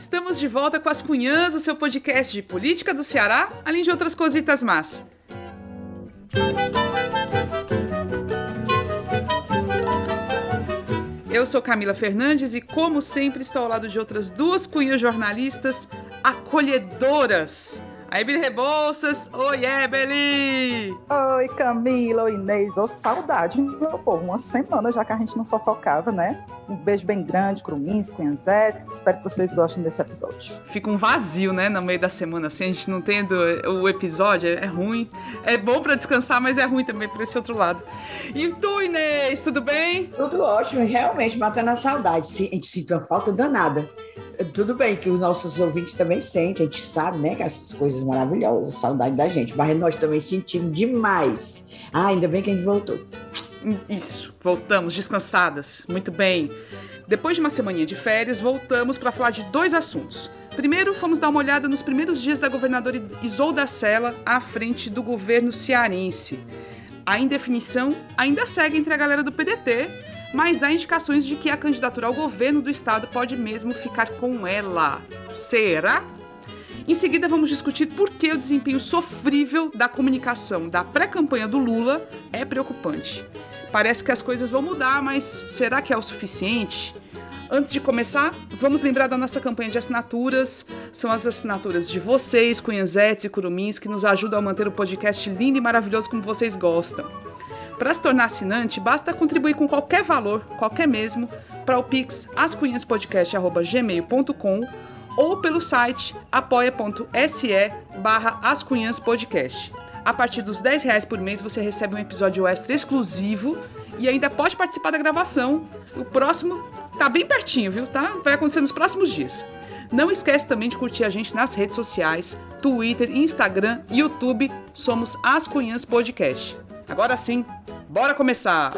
Estamos de volta com as Cunhãs, o seu podcast de política do Ceará, além de outras cositas más. Eu sou Camila Fernandes e, como sempre, estou ao lado de outras duas cunhas jornalistas acolhedoras a Ebeli Rebouças. Oi, Ebeli! Oi, Camila, oi, Inês. Ô, saudade, meu povo. Uma semana já que a gente não fofocava, né? Um beijo bem grande, Crumins, Cunhanzetes. Espero que vocês gostem desse episódio. Fica um vazio, né, no meio da semana, assim, a gente não tendo o episódio, é ruim. É bom para descansar, mas é ruim também por esse outro lado. E tu, Inês, tudo bem? Tudo ótimo, realmente, matando a saudade. A gente sentiu a falta danada tudo bem que os nossos ouvintes também sentem, a gente sabe, né, que essas coisas maravilhosas, saudade da gente, mas nós também sentimos demais. Ah, ainda bem que a gente voltou. Isso, voltamos descansadas. Muito bem. Depois de uma semaninha de férias, voltamos para falar de dois assuntos. Primeiro, fomos dar uma olhada nos primeiros dias da governadora Isolda Sela à frente do governo cearense. A indefinição ainda segue entre a galera do PDT, mas há indicações de que a candidatura ao governo do estado pode mesmo ficar com ela. Será? Em seguida, vamos discutir por que o desempenho sofrível da comunicação da pré-campanha do Lula é preocupante. Parece que as coisas vão mudar, mas será que é o suficiente? Antes de começar, vamos lembrar da nossa campanha de assinaturas. São as assinaturas de vocês, cunhanzetes e curumins, que nos ajudam a manter o podcast lindo e maravilhoso como vocês gostam. Para se tornar assinante, basta contribuir com qualquer valor, qualquer mesmo, para o Pix ascunhaspodcast.gmail.com ou pelo site apoia.se barra ascunhaspodcast. A partir dos 10 reais por mês você recebe um episódio extra exclusivo e ainda pode participar da gravação. O próximo tá bem pertinho, viu? Tá? Vai acontecer nos próximos dias. Não esquece também de curtir a gente nas redes sociais, Twitter, Instagram, YouTube. Somos As Cunhãs Podcast. Agora sim, bora começar!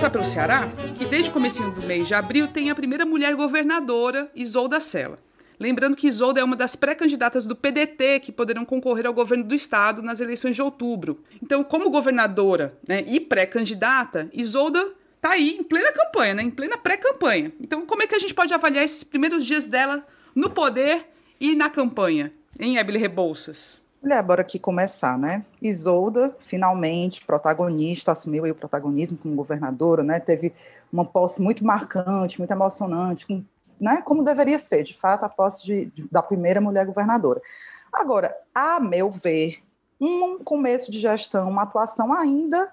Começar pelo Ceará? desde o comecinho do mês de abril tem a primeira mulher governadora, Isolda Sela. Lembrando que Isolda é uma das pré-candidatas do PDT que poderão concorrer ao governo do estado nas eleições de outubro. Então, como governadora né, e pré-candidata, Isolda está aí em plena campanha, né, em plena pré-campanha. Então, como é que a gente pode avaliar esses primeiros dias dela no poder e na campanha, em Ebele Rebouças? Olha, bora aqui começar, né? Isolda, finalmente, protagonista, assumiu o protagonismo como governadora, né? Teve uma posse muito marcante, muito emocionante, com, né? Como deveria ser, de fato, a posse de, de, da primeira mulher governadora. Agora, a meu ver, um começo de gestão, uma atuação ainda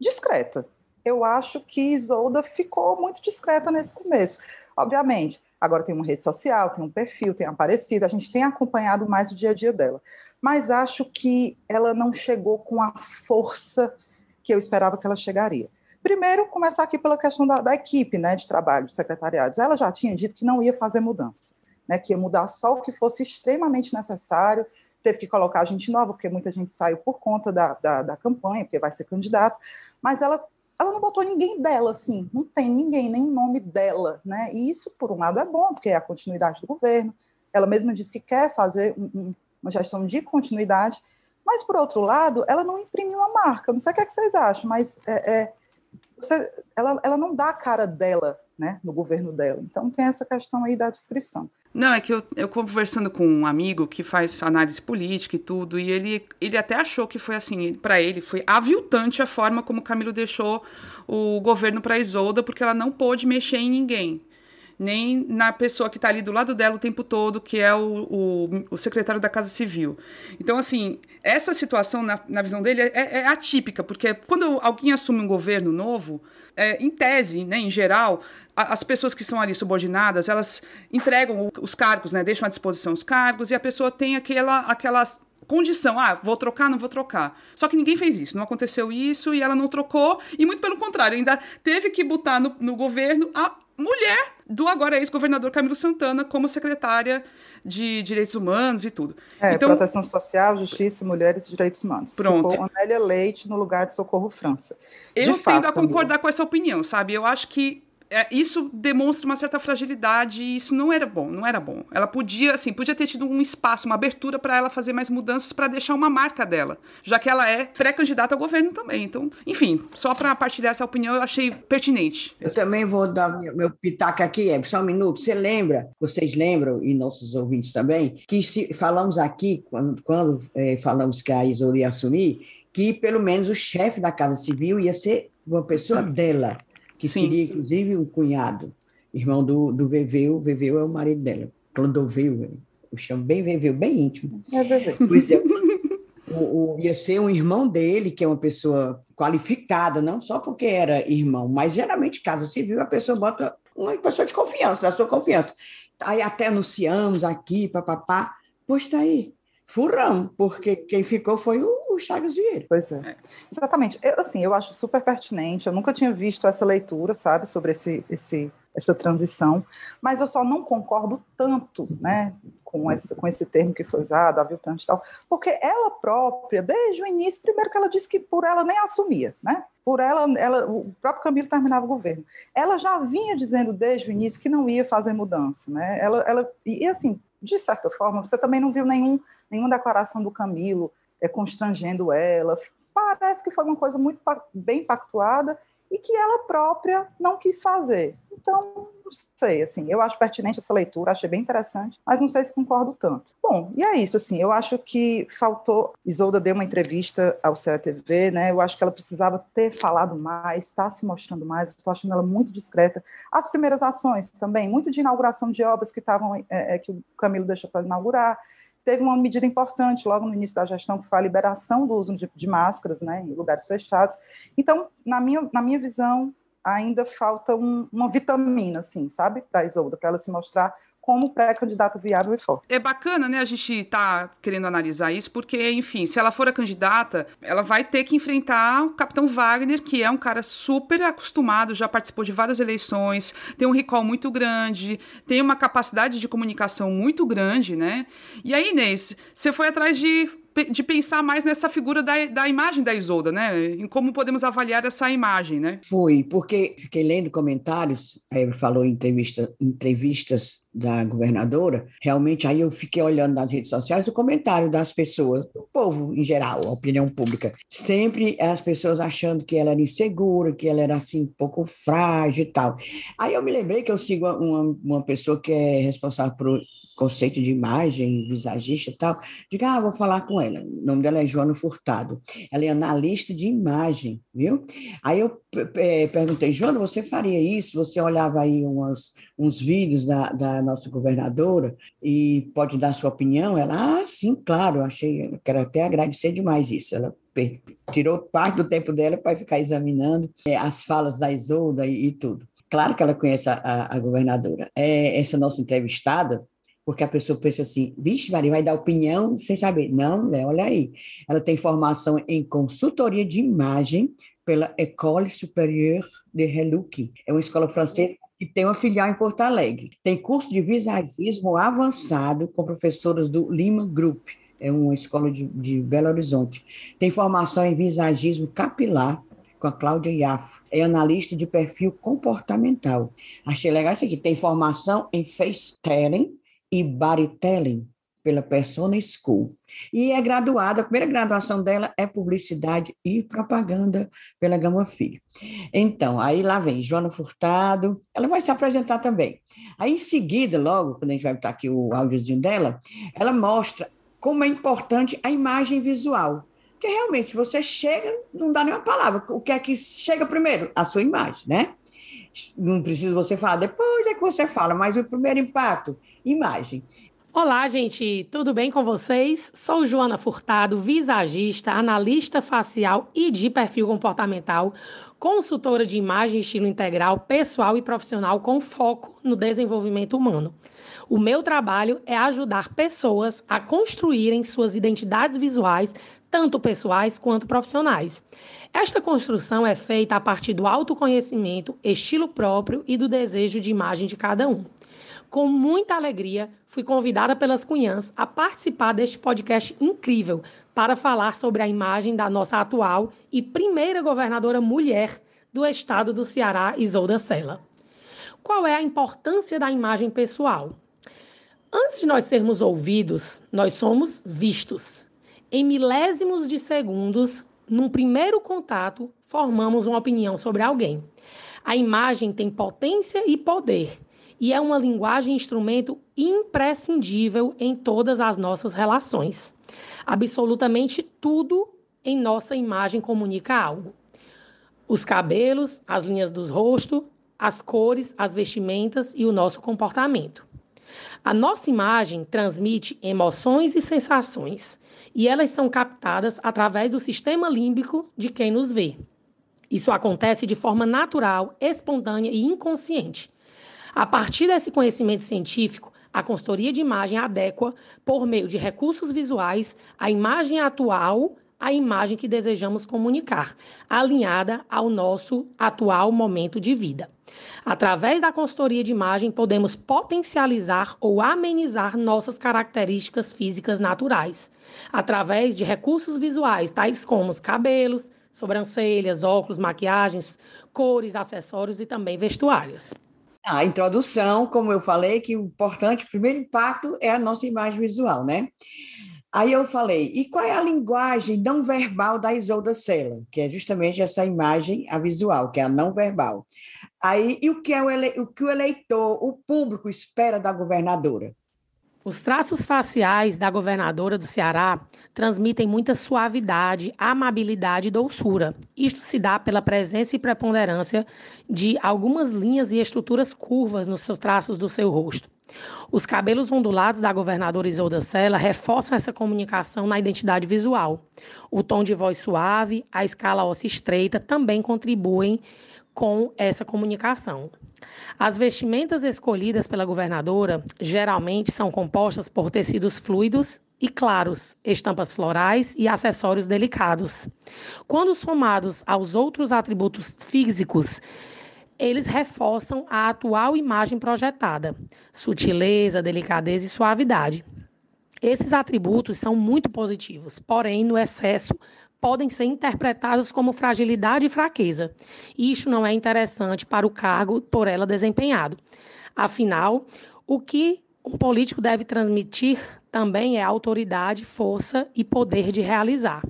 discreta. Eu acho que Isolda ficou muito discreta nesse começo. Obviamente, Agora tem uma rede social, tem um perfil, tem aparecido, a gente tem acompanhado mais o dia a dia dela. Mas acho que ela não chegou com a força que eu esperava que ela chegaria. Primeiro, começar aqui pela questão da, da equipe né, de trabalho, de secretariados. Ela já tinha dito que não ia fazer mudança, né, que ia mudar só o que fosse extremamente necessário, teve que colocar gente nova, porque muita gente saiu por conta da, da, da campanha, porque vai ser candidato, mas ela ela não botou ninguém dela, assim, não tem ninguém, nem nome dela, né? E isso, por um lado, é bom, porque é a continuidade do governo. Ela mesma disse que quer fazer um, uma gestão de continuidade, mas, por outro lado, ela não imprimiu uma marca. Não sei o que, é que vocês acham, mas é, é, você, ela, ela não dá a cara dela né, no governo dela. Então, tem essa questão aí da descrição. Não, é que eu, eu conversando com um amigo que faz análise política e tudo, e ele, ele até achou que foi assim, para ele foi aviltante a forma como Camilo deixou o governo para Isolda, porque ela não pôde mexer em ninguém. Nem na pessoa que está ali do lado dela o tempo todo, que é o, o, o, secretário da Casa Civil. Então, assim, essa situação, na, na visão dele, é, é atípica, porque quando alguém assume um governo novo, é, em tese, né, em geral, as pessoas que são ali subordinadas, elas entregam os cargos, né, deixam à disposição os cargos e a pessoa tem aquela, aquela condição, ah, vou trocar, não vou trocar. Só que ninguém fez isso, não aconteceu isso e ela não trocou e muito pelo contrário, ainda teve que botar no, no governo a, mulher do agora ex-governador Camilo Santana como secretária de Direitos Humanos e tudo. É, então, Proteção Social, Justiça, Mulheres e Direitos Humanos. Pronto. Ficou Anélia Leite no lugar de Socorro França. De eu fato, tendo a concordar com essa opinião, sabe? Eu acho que é, isso demonstra uma certa fragilidade e isso não era bom, não era bom. Ela podia, assim, podia ter tido um espaço, uma abertura para ela fazer mais mudanças para deixar uma marca dela, já que ela é pré-candidata ao governo também. Então, enfim, só para partilhar essa opinião, eu achei pertinente. Eu também vou dar meu pitaco aqui, é só um minuto. Você lembra, vocês lembram, e nossos ouvintes também, que se, falamos aqui, quando, quando é, falamos que a Isoura ia assumir, que pelo menos o chefe da Casa Civil ia ser uma pessoa dela que Sim. seria inclusive um cunhado, irmão do, do Veveu, Veveu é o marido dela, Clodoveu, o chamo bem Veveu, bem íntimo. É Veveu. Pois é, o, o, ia ser um irmão dele, que é uma pessoa qualificada, não só porque era irmão, mas geralmente, casa civil, a pessoa bota uma pessoa de confiança, da sua confiança. Aí até anunciamos aqui, papapá, pois está aí, furão, porque quem ficou foi o, o Chagas Vieira. Pois é. é. Exatamente. Eu, assim, eu acho super pertinente. Eu nunca tinha visto essa leitura, sabe, sobre esse, esse, essa transição, mas eu só não concordo tanto, né, com esse, com esse termo que foi usado, aviltante e tal, porque ela própria, desde o início, primeiro que ela disse que por ela nem assumia, né, por ela, ela o próprio Camilo terminava o governo. Ela já vinha dizendo desde o início que não ia fazer mudança, né, ela, ela e assim, de certa forma, você também não viu nenhum, nenhuma declaração do Camilo é, constrangendo ela. Parece que foi uma coisa muito bem pactuada e que ela própria não quis fazer. Então, não sei, assim, eu acho pertinente essa leitura, achei bem interessante, mas não sei se concordo tanto. Bom, e é isso, assim, eu acho que faltou, Isolda deu uma entrevista ao CETV, né, eu acho que ela precisava ter falado mais, está se mostrando mais, estou achando ela muito discreta. As primeiras ações também, muito de inauguração de obras que estavam, é, é, que o Camilo deixou para inaugurar, teve uma medida importante logo no início da gestão, que foi a liberação do uso de, de máscaras né, em lugares fechados. Então, na minha, na minha visão, ainda falta um, uma vitamina, assim, sabe, para a Isolda, para ela se mostrar como pré-candidato viável e forte. É bacana, né, a gente tá querendo analisar isso, porque, enfim, se ela for a candidata, ela vai ter que enfrentar o capitão Wagner, que é um cara super acostumado, já participou de várias eleições, tem um recall muito grande, tem uma capacidade de comunicação muito grande, né? E aí, Inês, você foi atrás de de pensar mais nessa figura da, da imagem da Isolda, né? Em como podemos avaliar essa imagem, né? Fui, porque fiquei lendo comentários, aí falou em entrevista, entrevistas da governadora, realmente aí eu fiquei olhando nas redes sociais o comentário das pessoas, do povo em geral, a opinião pública. Sempre as pessoas achando que ela era insegura, que ela era assim, um pouco frágil e tal. Aí eu me lembrei que eu sigo uma, uma pessoa que é responsável por conceito de imagem, visagista e tal, diga, ah, vou falar com ela. O nome dela é Joana Furtado. Ela é analista de imagem, viu? Aí eu é, perguntei, Joana, você faria isso? Você olhava aí umas, uns vídeos da, da nossa governadora e pode dar sua opinião? Ela, ah, sim, claro, achei, quero até agradecer demais isso. Ela tirou parte do tempo dela para ficar examinando é, as falas da Isolda e, e, tudo. Claro que ela conhece a, a, a governadora. É, essa nossa entrevistada, porque a pessoa pensa assim, vixe, Maria, vai dar opinião sem saber. Não, né? olha aí. Ela tem formação em consultoria de imagem pela École Supérieure de Reluque. É uma escola francesa que tem uma filial em Porto Alegre. Tem curso de visagismo avançado com professoras do Lima Group. É uma escola de, de Belo Horizonte. Tem formação em visagismo capilar com a Cláudia Iafo. É analista de perfil comportamental. Achei legal isso aqui. Tem formação em face telling e bodytelling pela Persona School. E é graduada, a primeira graduação dela é publicidade e propaganda pela Gama Filho. Então, aí lá vem Joana Furtado, ela vai se apresentar também. Aí em seguida, logo, quando a gente vai botar aqui o áudiozinho dela, ela mostra como é importante a imagem visual. Porque realmente você chega, não dá nenhuma palavra. O que é que chega primeiro? A sua imagem, né? Não precisa você falar, depois é que você fala, mas o primeiro impacto imagem. Olá, gente, tudo bem com vocês? Sou Joana Furtado, visagista, analista facial e de perfil comportamental, consultora de imagem e estilo integral, pessoal e profissional com foco no desenvolvimento humano. O meu trabalho é ajudar pessoas a construírem suas identidades visuais, tanto pessoais quanto profissionais. Esta construção é feita a partir do autoconhecimento, estilo próprio e do desejo de imagem de cada um. Com muita alegria, fui convidada pelas Cunhãs a participar deste podcast incrível para falar sobre a imagem da nossa atual e primeira governadora mulher do estado do Ceará, Isolda Sela. Qual é a importância da imagem pessoal? Antes de nós sermos ouvidos, nós somos vistos. Em milésimos de segundos, num primeiro contato, formamos uma opinião sobre alguém. A imagem tem potência e poder e é uma linguagem instrumento imprescindível em todas as nossas relações. Absolutamente tudo em nossa imagem comunica algo. Os cabelos, as linhas do rosto, as cores, as vestimentas e o nosso comportamento. A nossa imagem transmite emoções e sensações, e elas são captadas através do sistema límbico de quem nos vê. Isso acontece de forma natural, espontânea e inconsciente, a partir desse conhecimento científico, a consultoria de imagem adequa, por meio de recursos visuais, a imagem atual à imagem que desejamos comunicar, alinhada ao nosso atual momento de vida. Através da consultoria de imagem, podemos potencializar ou amenizar nossas características físicas naturais, através de recursos visuais, tais como cabelos, sobrancelhas, óculos, maquiagens, cores, acessórios e também vestuários. A introdução, como eu falei, que o importante, o primeiro impacto é a nossa imagem visual, né? Aí eu falei, e qual é a linguagem não verbal da Isolda Sela? Que é justamente essa imagem, a visual, que é a não verbal. Aí, e o que, é o, ele, o, que o eleitor, o público espera da governadora? Os traços faciais da governadora do Ceará transmitem muita suavidade, amabilidade e doçura. Isto se dá pela presença e preponderância de algumas linhas e estruturas curvas nos seus traços do seu rosto. Os cabelos ondulados da governadora Isolda Sela reforçam essa comunicação na identidade visual. O tom de voz suave, a escala óssea estreita também contribuem com essa comunicação. As vestimentas escolhidas pela governadora geralmente são compostas por tecidos fluidos e claros, estampas florais e acessórios delicados. Quando somados aos outros atributos físicos, eles reforçam a atual imagem projetada: sutileza, delicadeza e suavidade. Esses atributos são muito positivos, porém, no excesso, podem ser interpretados como fragilidade e fraqueza. Isso não é interessante para o cargo por ela desempenhado. Afinal, o que um político deve transmitir também é autoridade, força e poder de realizar.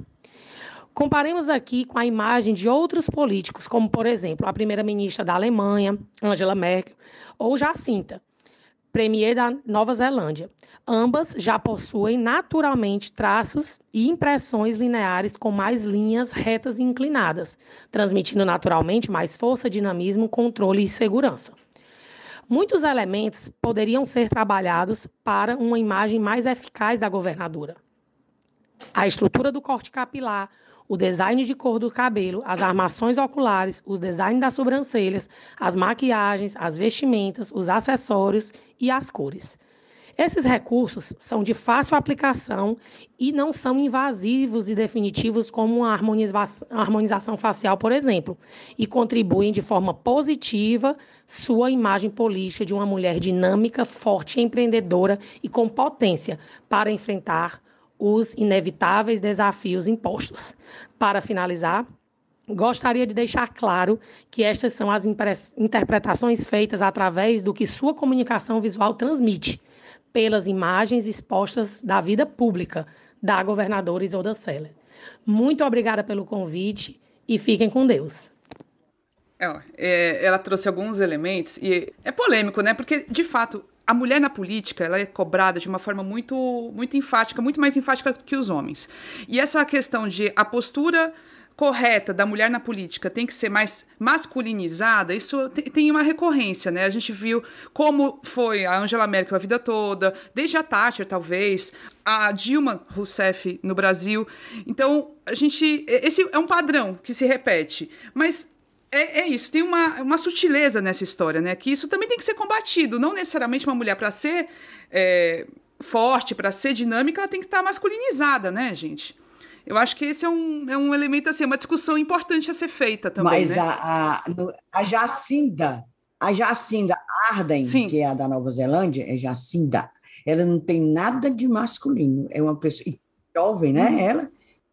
Comparemos aqui com a imagem de outros políticos, como, por exemplo, a primeira-ministra da Alemanha, Angela Merkel, ou Jacinta, Premier da Nova Zelândia. Ambas já possuem naturalmente traços e impressões lineares com mais linhas retas e inclinadas, transmitindo naturalmente mais força, dinamismo, controle e segurança. Muitos elementos poderiam ser trabalhados para uma imagem mais eficaz da governadora. A estrutura do corte capilar, o design de cor do cabelo, as armações oculares, os designs das sobrancelhas, as maquiagens, as vestimentas, os acessórios e as cores. Esses recursos são de fácil aplicação e não são invasivos e definitivos como uma harmonização facial, por exemplo, e contribuem de forma positiva sua imagem política de uma mulher dinâmica, forte, empreendedora e com potência para enfrentar os inevitáveis desafios impostos. Para finalizar, gostaria de deixar claro que estas são as interpretações feitas através do que sua comunicação visual transmite, pelas imagens expostas da vida pública da governadora Isolda Seller. Muito obrigada pelo convite e fiquem com Deus. É, é, ela trouxe alguns elementos e é polêmico, né? Porque, de fato, a mulher na política ela é cobrada de uma forma muito, muito enfática, muito mais enfática que os homens. E essa questão de a postura correta da mulher na política tem que ser mais masculinizada, isso tem uma recorrência, né? A gente viu como foi a Angela Merkel a vida toda, desde a Thatcher, talvez, a Dilma Rousseff no Brasil. Então, a gente. Esse é um padrão que se repete. Mas é, é, isso, tem uma, uma sutileza nessa história, né? Que isso também tem que ser combatido. Não necessariamente uma mulher, para ser é, forte, para ser dinâmica, ela tem que estar masculinizada, né, gente? Eu acho que esse é um, é um elemento, assim, uma discussão importante a ser feita também. Mas né? a, a, a Jacinda, a Jacinda Arden, Sim. que é a da Nova Zelândia, é Jacinda, ela não tem nada de masculino. É uma pessoa jovem, né? Hum. Ela,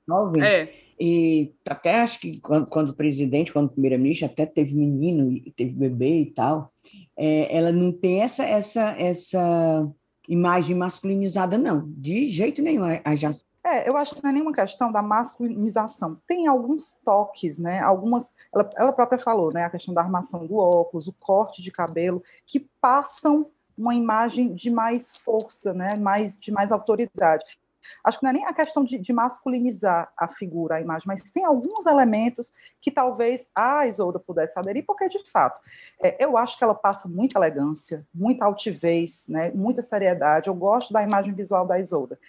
jovem. É. E até acho que quando, quando presidente, quando primeira-ministra, até teve menino teve bebê e tal. É, ela não tem essa, essa, essa imagem masculinizada, não, de jeito nenhum. A Jacinda é, eu acho que não é nenhuma questão da masculinização. Tem alguns toques, né? Algumas, ela, ela própria falou, né? A questão da armação do óculos, o corte de cabelo, que passam uma imagem de mais força, né? Mais de mais autoridade. Acho que não é nem a questão de, de, masculinizar a figura, a imagem, mas tem alguns elementos que talvez a Isolda pudesse aderir, porque, de fato, é, eu acho que ela passa muita elegância, muita altivez, né, muita seriedade. Eu gosto da imagem visual da Isolda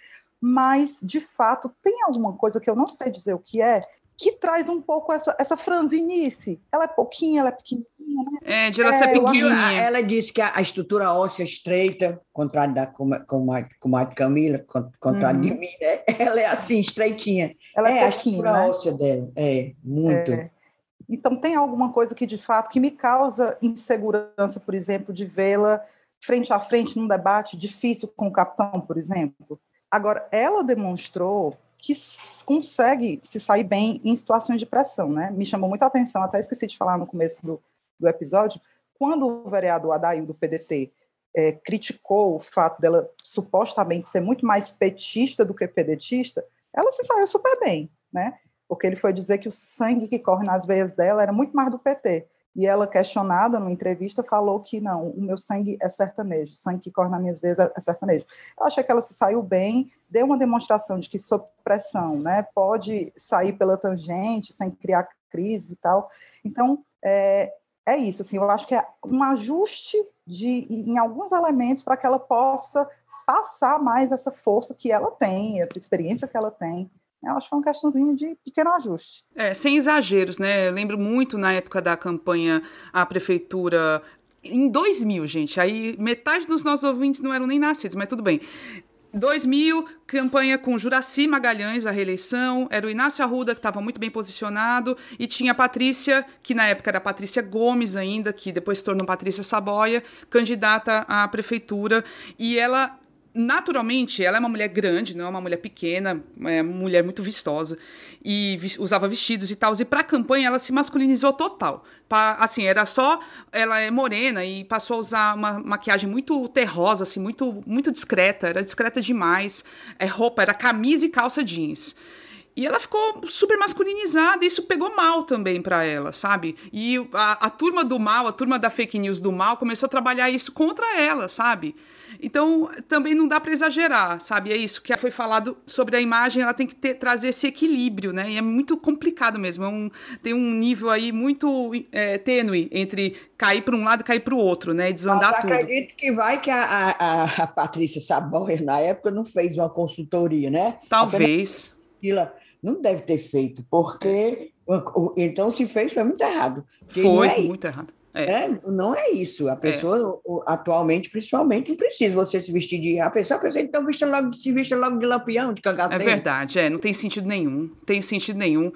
mas de fato tem alguma coisa que eu não sei dizer o que é, que traz um pouco essa, essa franzinice. Ela é pouquinha, ela é pequenininha? É, de ela é, ser pequenininha. Ela disse que a, a, estrutura óssea estreita, contrário da com, com, a, com a Camila, contrário uhum. de mim, né? Ela é assim, estreitinha. Ela é, é a estrutura né? óssea dela, é, muito. É. Então tem alguma coisa que de fato que me causa insegurança, por exemplo, de vê-la frente a frente num debate difícil com o capitão, por exemplo Agora, ela demonstrou que consegue se sair bem em situações de pressão, né? Me chamou muita atenção, até esqueci de falar no começo do, do episódio, quando o vereador Adail do PDT é, criticou o fato dela supostamente ser muito mais petista do que pedetista, ela se saiu super bem, né? Porque ele foi dizer que o sangue que corre nas veias dela era muito mais do PT. E ela, questionada numa entrevista, falou que não, o meu sangue é sertanejo, o sangue que corre nas minhas veias é sertanejo. Eu achei que ela se saiu bem, deu uma demonstração de que, sob pressão, né, pode sair pela tangente, sem criar crise e tal. Então, é, é isso, assim, eu acho que é um ajuste de, em alguns elementos para que ela possa passar mais essa força que ela tem, essa experiência que ela tem eu acho que é uma questãozinha de pequeno ajuste. É, sem exageros, né? Eu lembro muito na época da campanha a prefeitura. Em 2000, gente, aí metade dos nossos ouvintes não eram nem nascidos, mas tudo bem. 2000, campanha com Juraci Magalhães, a reeleição, era o Inácio Arruda, que estava muito bem posicionado, e tinha a Patrícia, que na época era Patrícia Gomes ainda, que depois se tornou Patrícia Saboia, candidata à prefeitura, e ela naturalmente, ela é uma mulher grande, não é uma mulher pequena, é uma mulher muito vistosa e usava vestidos e tal. E para a campanha ela se masculinizou total. Pra, assim, era só ela é morena e passou a usar uma maquiagem muito terrosa, assim, muito muito discreta, era discreta demais. É roupa, era camisa e calça jeans. E ela ficou super masculinizada, e isso pegou mal também para ela, sabe? E a, a turma do mal, a turma da fake news do mal, começou a trabalhar isso contra ela, sabe? Então, também não dá para exagerar, sabe? É isso que foi falado sobre a imagem, ela tem que ter, trazer esse equilíbrio, né? E é muito complicado mesmo. É um, tem um nível aí muito é, tênue entre cair para um lado e cair para o outro, né? E desandar Mas tudo. acredito que vai que a, a, a Patrícia Saboia, na época, não fez uma consultoria, né? Talvez. Não deve ter feito, porque então se fez foi muito errado. Foi, é muito errado. É. é. não é isso. A pessoa, é. atualmente, principalmente, não precisa você se vestir de. A pessoa, a pessoa então vista logo, se vista logo de lampião, de cangaceiro. É verdade, é, não tem sentido nenhum. Tem sentido nenhum.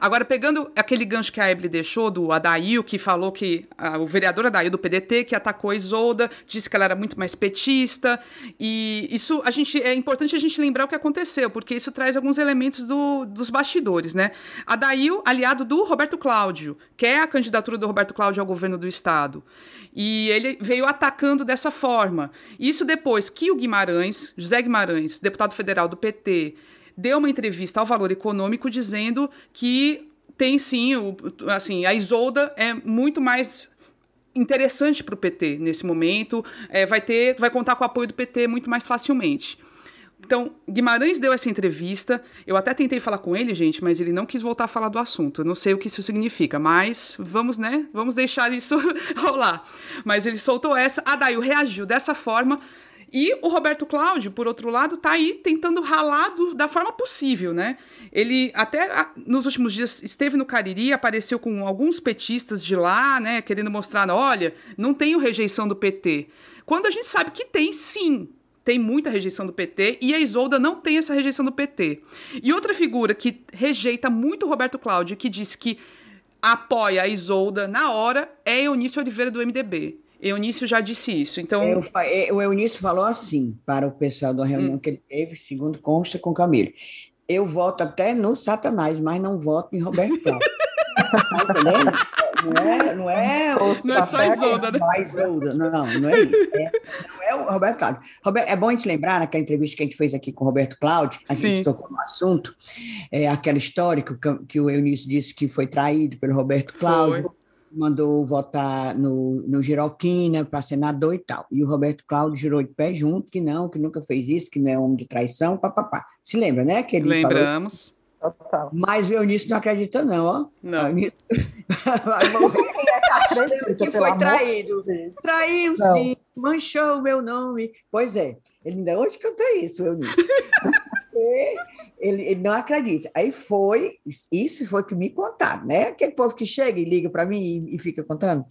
Agora, pegando aquele gancho que a Eble deixou do Adail, que falou que o vereador Adail do PDT, que atacou a Isolda, disse que ela era muito mais petista. E isso a gente é importante a gente lembrar o que aconteceu, porque isso traz alguns elementos do, dos bastidores, né? Adail, aliado do Roberto Cláudio, que é a candidatura do Roberto Cláudio ao governo do Estado. E ele veio atacando dessa forma. Isso depois que o Guimarães, José Guimarães, deputado federal do PT, deu uma entrevista ao Valor Econômico dizendo que tem sim, o, assim, a Isolda é muito mais interessante para o PT nesse momento, é, vai ter, vai contar com o apoio do PT muito mais facilmente. Então, Guimarães deu essa entrevista. Eu até tentei falar com ele, gente, mas ele não quis voltar a falar do assunto. Eu não sei o que isso significa, mas vamos, né? Vamos deixar isso rolar. Mas ele soltou essa. A Dail reagiu dessa forma. E o Roberto Cláudio, por outro lado, está aí tentando ralar do, da forma possível, né? Ele até nos últimos dias esteve no Cariri, apareceu com alguns petistas de lá, né? Querendo mostrar, olha, não tenho rejeição do PT. Quando a gente sabe que tem sim, tem muita rejeição do PT e a Isolda não tem essa rejeição do PT. E outra figura que rejeita muito o Roberto Cláudio, que disse que apoia a Isolda na hora, é Eunício Oliveira do MDB. Eunício já disse isso. Então, Eu, é, o Eunício falou assim para o pessoal da reunião hum. que ele teve, segundo consta com Camilo. Eu voto até no Satanás, mas não voto em Roberto Cláudio. tá entendendo? Não é, não é, não é só Isolda, né? Isolda, não, não é isso. É, não é o Roberto Cláudio. Roberto, é bom a gente lembrar, naquela entrevista que a gente fez aqui com o Roberto Cláudio, a Sim. gente tocou no assunto, é, aquela história que, que o Eunício disse que foi traído pelo Roberto Cláudio. Foi mandou votar no, no Giroquina para senador e tal. E o Roberto Cláudio jurou de pé junto que não, que nunca fez isso, que não é homem de traição, papapá. Se lembra, né? Que ele Lembramos. Falou... Mas o Eunício não acredita, não, ó. Não. Eunício... É que acredita, que foi traído. Traiu, não. sim, manchou o meu nome. Pois é, ele ainda hoje canta isso, Eunício. ele, ele, não acredita. Aí foi, isso foi que me contaram, né? Aquele povo que chega e liga para mim e, e, fica contando.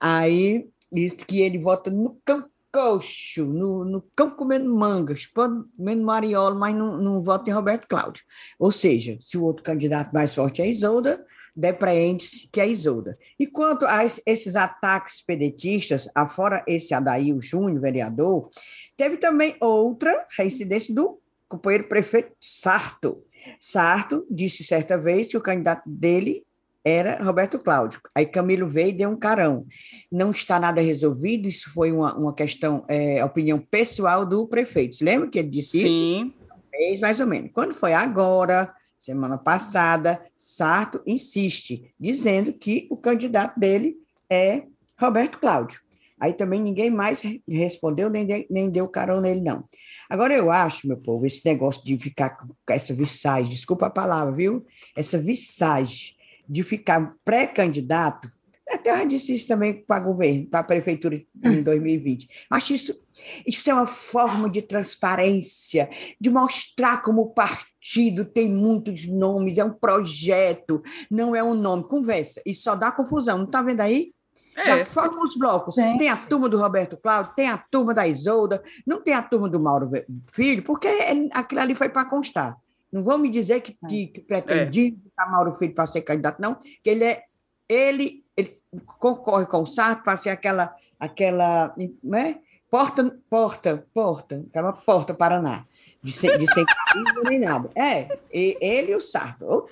Aí disse que ele vota no campo coxo, no, no campo comendo mangas, comendo mariola, mas não, não vota em Roberto Cláudio. Ou seja, se o outro candidato mais forte é Isolda, depreende-se que é Isolda. E quanto a esses ataques pedetistas, afora esse Adail Júnior, vereador, teve também outra reincidência do companheiro prefeito Sarto. Sarto disse certa vez que o candidato dele era Roberto Cláudio. Aí Camilo veio e deu um carão. Não está nada resolvido, isso foi uma, uma questão, é, opinião pessoal do prefeito. Você lembra que ele disse Sim. isso? Sim. mais ou menos. Quando foi agora, semana passada, Sarto insiste, dizendo que o candidato dele é Roberto Cláudio. Aí também ninguém mais respondeu, nem, nem deu carão nele, não. Agora, eu acho, meu povo, esse negócio de ficar com essa visagem, desculpa a palavra, viu? Essa visagem de ficar pré-candidato, até eu disse isso também para governo, para a prefeitura em 2020. Hum. Acho isso, isso é uma forma de transparência, de mostrar como o partido tem muitos nomes, é um projeto, não é um nome. Conversa, isso só dá confusão, não está vendo aí? É. Já formam os blocos. Sim. Tem a turma do Roberto Cláudio, tem a turma da Isolda, não tem a turma do Mauro Filho, porque aquilo ali foi para constar. Não vão me dizer que, que, que pretendia é. Mauro Filho para ser candidato, não, que ele é ele, ele concorre com o Sarto para ser aquela, aquela né? porta, porta, porta, aquela porta Paraná de, ser, de sem carisma nem nada. É, ele e o Sarto, ou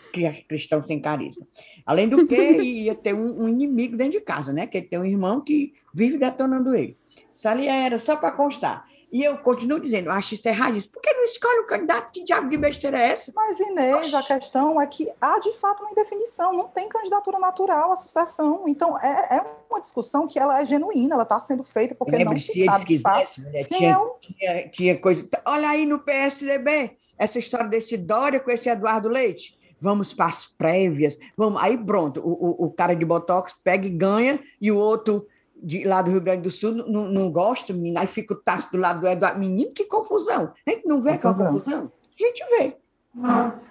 cristão sem carisma. Além do que, ia ter um, um, inimigo dentro de casa, né? Que ele tem um irmão que vive detonando ele. Isso ali era só para constar. E eu continuo dizendo, acho isso erradíssimo. Por que não escolhe o candidato? Que diabo de besteira é essa? Mas, Inês, Oxi. a questão é que há, de fato, uma indefinição. Não tem candidatura natural à sucessão. Então, é, é uma discussão que ela é genuína, ela está sendo feita porque não se sabe, de fato, né? tinha, é o... tinha, tinha coisa... Olha aí no PSDB, essa história desse Dória com esse Eduardo Leite vamos para as prévias, vamos. Aí pronto, o, o, o, cara de Botox pega e ganha, e o outro de, lá do Rio Grande do Sul não, não gosta, menina, aí fica o taço do lado do Eduardo. Menino, que confusão! A gente não vê confusão. aquela confusão? A gente vê.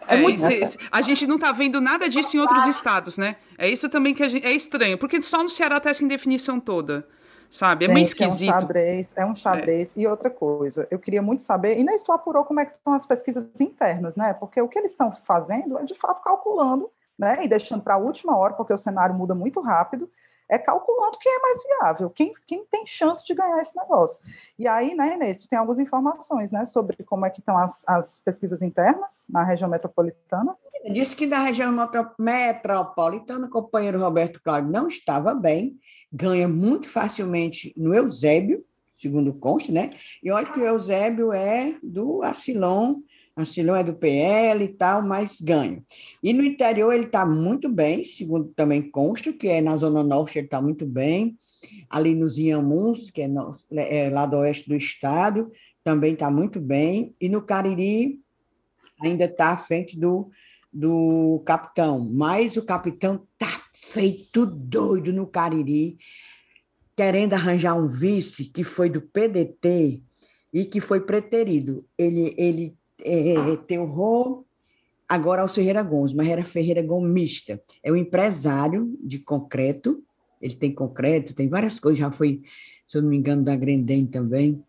É, é muito... se, a gente não está vendo nada disso em outros estados, né? É isso também que gente, é estranho, porque só no Ceará está essa indefinição toda, sabe? É gente, meio esquisito. É um xadrez, é um xadrez. É. E outra coisa, eu queria muito saber, e nem tu apurou como é que estão as pesquisas internas, né? Porque o que eles estão fazendo é, de fato, calculando, né? E deixando para a última hora, porque o cenário muda muito rápido, é calculando quem é mais viável, quem, quem tem chance de ganhar esse negócio. E aí, né, Inês, tu tem algumas informações, né, sobre como é que estão as, as pesquisas internas na região metropolitana? Disse que na região metropolitana, o companheiro Roberto Cláudio não estava bem, ganha muito facilmente no Eusébio, segundo consta, né? E olha que o Eusébio é do Acilon, Ancilão é do PL e tal, mas ganha. E no interior ele está muito bem, segundo também consta, que é na Zona Norte ele está muito bem, ali nos Inhamuns, que é, no, é lá do oeste do estado, também está muito bem, e no Cariri ainda está à frente do, do capitão, mas o capitão está feito doido no Cariri, querendo arranjar um vice que foi do PDT e que foi preterido. Ele, ele é, é terror agora ao Ferreira Gomes, mas era Ferreira Gomes mista. É um empresário de concreto, ele tem concreto, tem várias coisas, já foi, se eu não me engano, da Grendem também.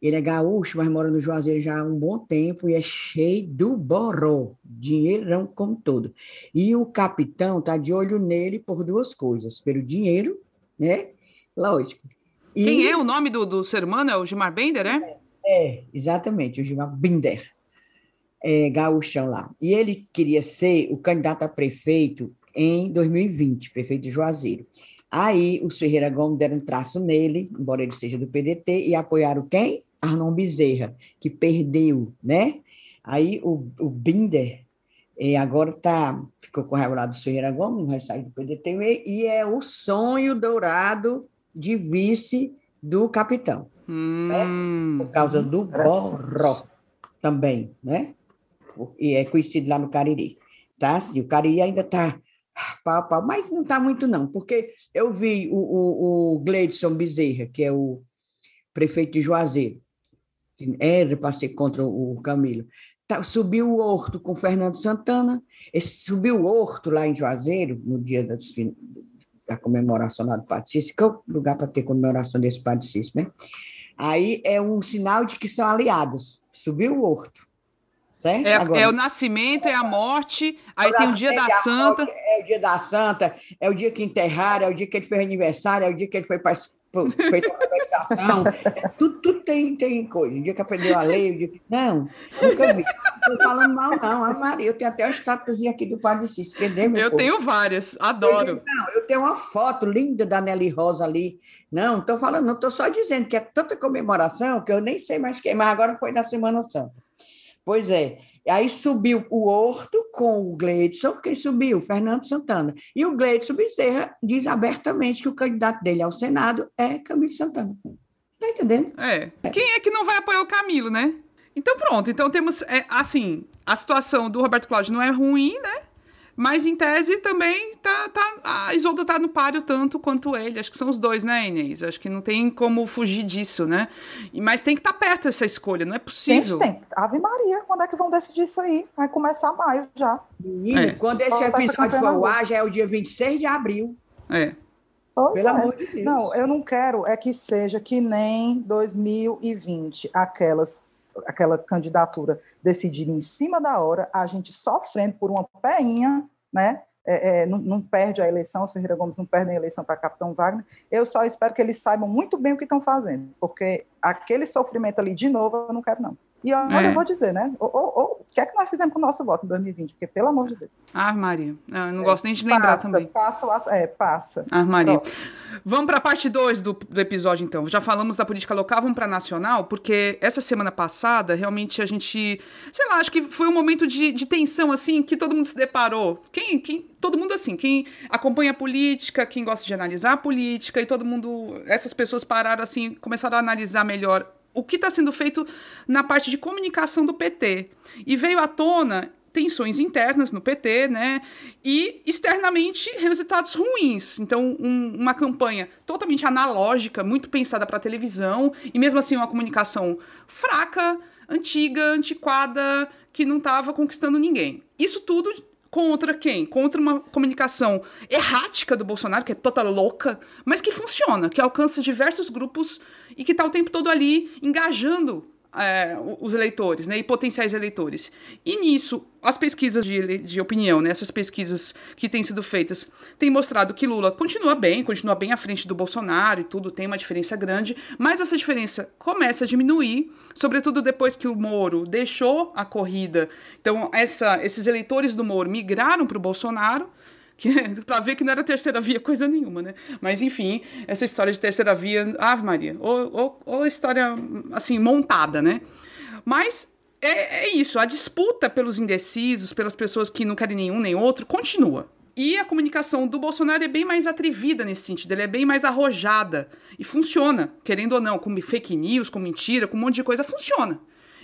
Ele é gaúcho, mas mora no Juazeiro já há um bom tempo e é cheio do boró, dinheirão como todo. E o capitão está de olho nele por duas coisas, pelo dinheiro, né? Lógico. E... Quem é o nome do, do ser humano? É o Gilmar Bender, né? É, é exatamente, o Gilmar Binder, é, gaúchão lá. E ele queria ser o candidato a prefeito em 2020, prefeito de Juazeiro. Aí os Ferreira Gomes deram um traço nele, embora ele seja do PDT, e apoiaram quem? Arnon Bezerra, que perdeu, né? Aí o, o Binder é, agora tá, ficou com o lado do Ferreira Gomes, vai sair do PDT, e é o sonho dourado de vice do capitão, hum, Por causa do Borró também, né? E é conhecido lá no Cariri, tá? Assim, o Cariri ainda está pau, pau, mas não está muito não, porque eu vi o, o, o Gleidson Bezerra, que é o prefeito de Juazeiro, era para ser contra o Camilo. Tá, subiu o Horto com Fernando Santana, esse, subiu o Horto lá em Juazeiro, no dia da, da comemoração lá do Padre que é o lugar para ter comemoração desse Padre né? Aí é um sinal de que são aliados. Subiu o Horto. Certo? É, Agora, é o nascimento, é a morte, aí tem o dia da Santa. Morte, é o dia da Santa, é o dia que enterraram, é o dia que ele fez aniversário, é o dia que ele foi para feito conversação. tudo, tudo tem, tem coisa. O dia que aprendeu a ler, o dia... não, nunca vi. Não estou falando mal, não. A Maria, eu tenho até uma estátuazinha aqui do Padre Cícero. Eu povo? tenho várias, adoro. Não, eu tenho uma foto linda da Nelly Rosa ali. Não, estou falando, não, estou só dizendo que é tanta comemoração que eu nem sei mais quem, mas agora foi na Semana Santa. Pois é, Aí subiu o Horto com o Gleidson, quem subiu? Fernando Santana. E o Gleidson Bezerra diz abertamente que o candidato dele ao Senado é Camilo Santana. Tá entendendo? É. Quem é que não vai apoiar o Camilo, né? Então pronto, então temos, é, assim, a situação do Roberto Cláudio não é ruim, né? Mas em tese também tá, tá, a Isolda tá no páreo tanto quanto ele. Acho que são os dois, né, Inês? Acho que não tem como fugir disso, né? Mas tem que estar tá perto essa escolha, não é possível. Gente, tem. Ave Maria, quando é que vão decidir isso aí? Vai começar maio já. Menina, é. quando esse episódio for ao ar, já é o dia 26 de abril. É. Pois Pelo é. amor de Deus. Não, eu não quero é que seja que nem 2020, aquelas aquela candidatura decidir em cima da hora, a gente sofrendo por uma peinha, né? É, é, não, não, perde a eleição, os Ferreira Gomes não perdem a eleição para Capitão Wagner. Eu só espero que eles saibam muito bem o que estão fazendo, porque aquele sofrimento ali, de novo, eu não quero, não. E olha, é. eu vou dizer, né? O, o, o, que é que nós fizemos com o nosso voto em 2020? Porque, pelo amor de Deus. Ah, Maria. Eu não é, gosto nem de lembrar passa, também. Passa, é, passa. Ah, Maria. Vamos para a parte 2 do, do, episódio, então. Já falamos da política local, vamos para nacional, porque essa semana passada, realmente, a gente... Sei lá, acho que foi um momento de, de tensão, assim, que todo mundo se deparou. Quem, quem, todo mundo, assim, quem acompanha a política, quem gosta de analisar a política, e todo mundo... Essas pessoas pararam, assim, começaram a analisar melhor o que está sendo feito na parte de comunicação do PT. E veio à tona tensões internas no PT, né? E externamente resultados ruins. Então, um, uma campanha totalmente analógica, muito pensada para televisão, e mesmo assim uma comunicação fraca, antiga, antiquada, que não estava conquistando ninguém. Isso tudo contra quem? Contra uma comunicação errática do Bolsonaro, que é toda louca, mas que funciona, que alcança diversos grupos e que está o tempo todo ali engajando é, os eleitores, né, e potenciais eleitores. E nisso, as pesquisas de, de opinião, né, essas pesquisas que têm sido feitas, têm mostrado que Lula continua bem, continua bem à frente do Bolsonaro e tudo, tem uma diferença grande, mas essa diferença começa a diminuir, sobretudo depois que o Moro deixou a corrida. Então, essa, esses eleitores do Moro migraram para o Bolsonaro, para ver que não era terceira via coisa nenhuma, né? Mas enfim, essa história de terceira via, Ave Maria, ou, ou, ou história assim montada, né? Mas é, é, isso, a disputa pelos indecisos, pelas pessoas que não querem nenhum nem outro, continua. E a comunicação do Bolsonaro é bem mais atrevida nesse sentido, ele é bem mais arrojada. E funciona, querendo ou não, com fake news, com mentira, com um monte de coisa, funciona.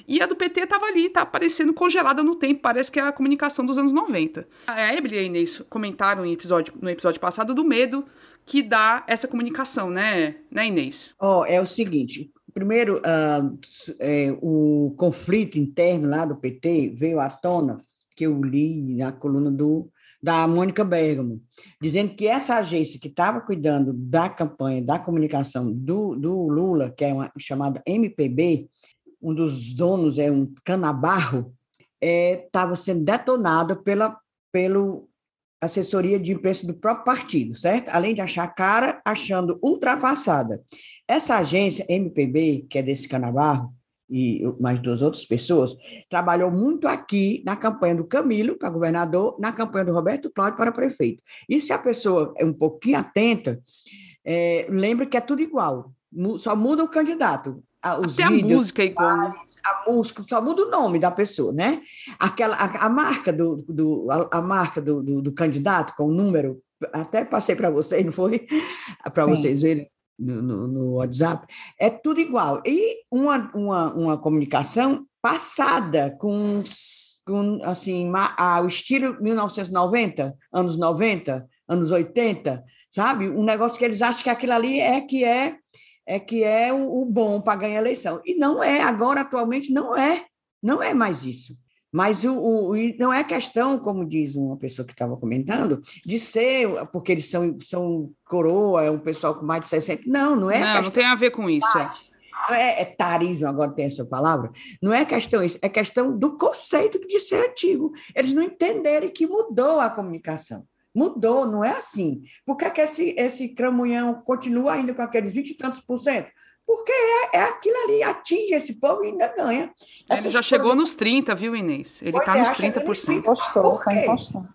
E a do PT estava ali, tá aparecendo congelada no tempo, parece que é a comunicação dos anos 90. A Eble e a Inês comentaram episódio, no episódio passado do medo que dá essa comunicação, né, né Inês? Oh, é o seguinte, primeiro, uh, é, o conflito interno lá do PT veio à tona, que eu li na coluna do, da Mônica Bergamo, dizendo que essa agência que estava cuidando da campanha, da comunicação do, do Lula, que é uma chamada MPB, um dos donos é um canabarro, estava é, sendo detonado pela pelo assessoria de imprensa do próprio partido, certo? Além de achar cara, achando ultrapassada. Essa agência MPB, que é desse canabarro, e mais duas outras pessoas, trabalhou muito aqui na campanha do Camilo para governador, na campanha do Roberto Cláudio para prefeito. E se a pessoa é um pouquinho atenta, é, lembra que é tudo igual, só muda o candidato os Até vídeos, a música é igual. A música, só muda o nome da pessoa, né? Aquela, a, a marca do, do, a, a marca do, do, do, candidato com o número, até passei para vocês, não foi? Para vocês verem no, no, no, WhatsApp, é tudo igual. E uma, uma, uma comunicação passada com, com assim, a, o estilo 1990, anos 90, anos 80, sabe? Um negócio que eles acham que aquilo ali é que é é que é o, o bom para ganhar a eleição. E não é, agora, atualmente, não é. Não é mais isso. Mas o, o, não é questão, como diz uma pessoa que estava comentando, de ser, porque eles são, são coroa, é um pessoal com mais de 60. Não, não é. Não, não tem a ver com isso. Não é, é tarismo, agora tem essa palavra. Não é questão isso, é questão do conceito de ser antigo. Eles não entenderem que mudou a comunicação. Mudou, não é assim. Por que, é que esse, esse cramunhão continua ainda com aqueles 20 e tantos por cento? Porque é, é aquilo ali, atinge esse povo e ainda ganha. Ele já chegou nos 30, viu, Inês? Ele está nos 30%. Postou, tá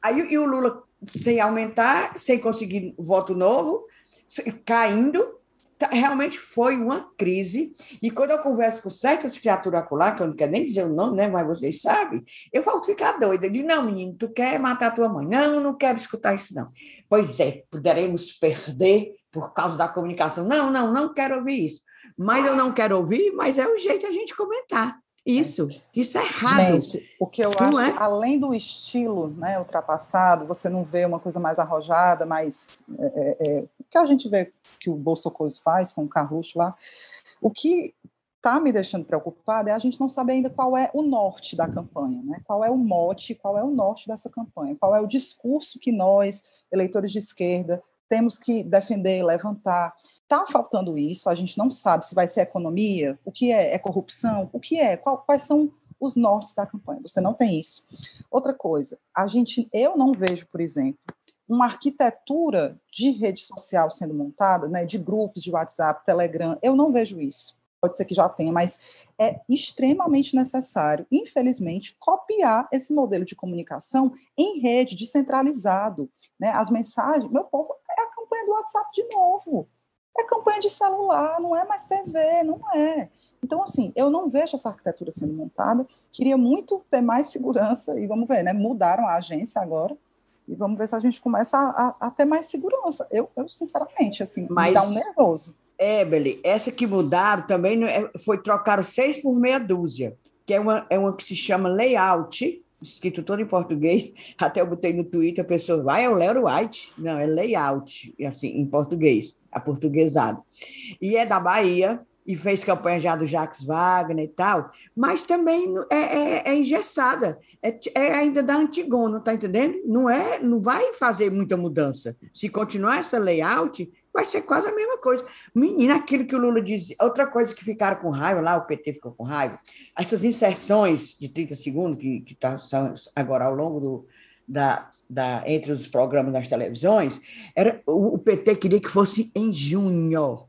Aí, e o Lula, sem aumentar, sem conseguir voto novo, caindo, realmente foi uma crise. E quando eu converso com certas criaturas lá, que eu não quero nem dizer o nome, né? Mas vocês sabem, eu volto ficar doida. Eu não, menino, tu quer matar tua mãe? Não, não quero escutar isso, não. Pois é, poderemos perder por causa da comunicação. Não, não, não quero ouvir isso. Mas eu não quero ouvir, mas é o jeito a gente comentar. Isso, isso é errado. Gente, o que eu não acho, é? além do estilo né, ultrapassado, você não vê uma coisa mais arrojada, mais. É, é, é o que a gente vê que o Bolsonaro faz com o Carluxo lá. O que está me deixando preocupada é a gente não saber ainda qual é o norte da campanha, né? qual é o mote, qual é o norte dessa campanha, qual é o discurso que nós, eleitores de esquerda, temos que defender, levantar. Está faltando isso, a gente não sabe se vai ser economia, o que é, é corrupção, o que é, qual, quais são os nortes da campanha. Você não tem isso. Outra coisa, a gente, eu não vejo, por exemplo, uma arquitetura de rede social sendo montada, né, de grupos de WhatsApp, Telegram, eu não vejo isso. Pode ser que já tenha, mas é extremamente necessário, infelizmente, copiar esse modelo de comunicação em rede, descentralizado. Né? As mensagens, meu povo, é a campanha do WhatsApp de novo. É campanha de celular, não é mais TV, não é. Então, assim, eu não vejo essa arquitetura sendo montada. Queria muito ter mais segurança, e vamos ver, né? Mudaram a agência agora, e vamos ver se a gente começa a, a, a ter mais segurança. Eu, eu sinceramente, assim, Mas, me dá um nervoso. É, Beli, essa que mudaram também é, foi trocar seis por meia dúzia, que é uma, é uma que se chama layout, escrito todo em português, até eu botei no Twitter, a pessoa vai, é o Lero White. Não, é layout, assim, em português, aportuguesado. E é da Bahia, e fez campanha já do Jacques Wagner e tal, mas também é, é, é engessada, é, é, ainda da Antigona, tá entendendo? Não é, não vai fazer muita mudança. Se continuar essa layout, vai ser quase a mesma coisa. Menina, aquilo que o Lula dizia. Outra coisa que ficaram com raiva, lá o PT ficou com raiva, essas inserções de 30 segundos, que está agora ao longo do, da, da, entre os programas das televisões, era, o, o PT queria que fosse em junho.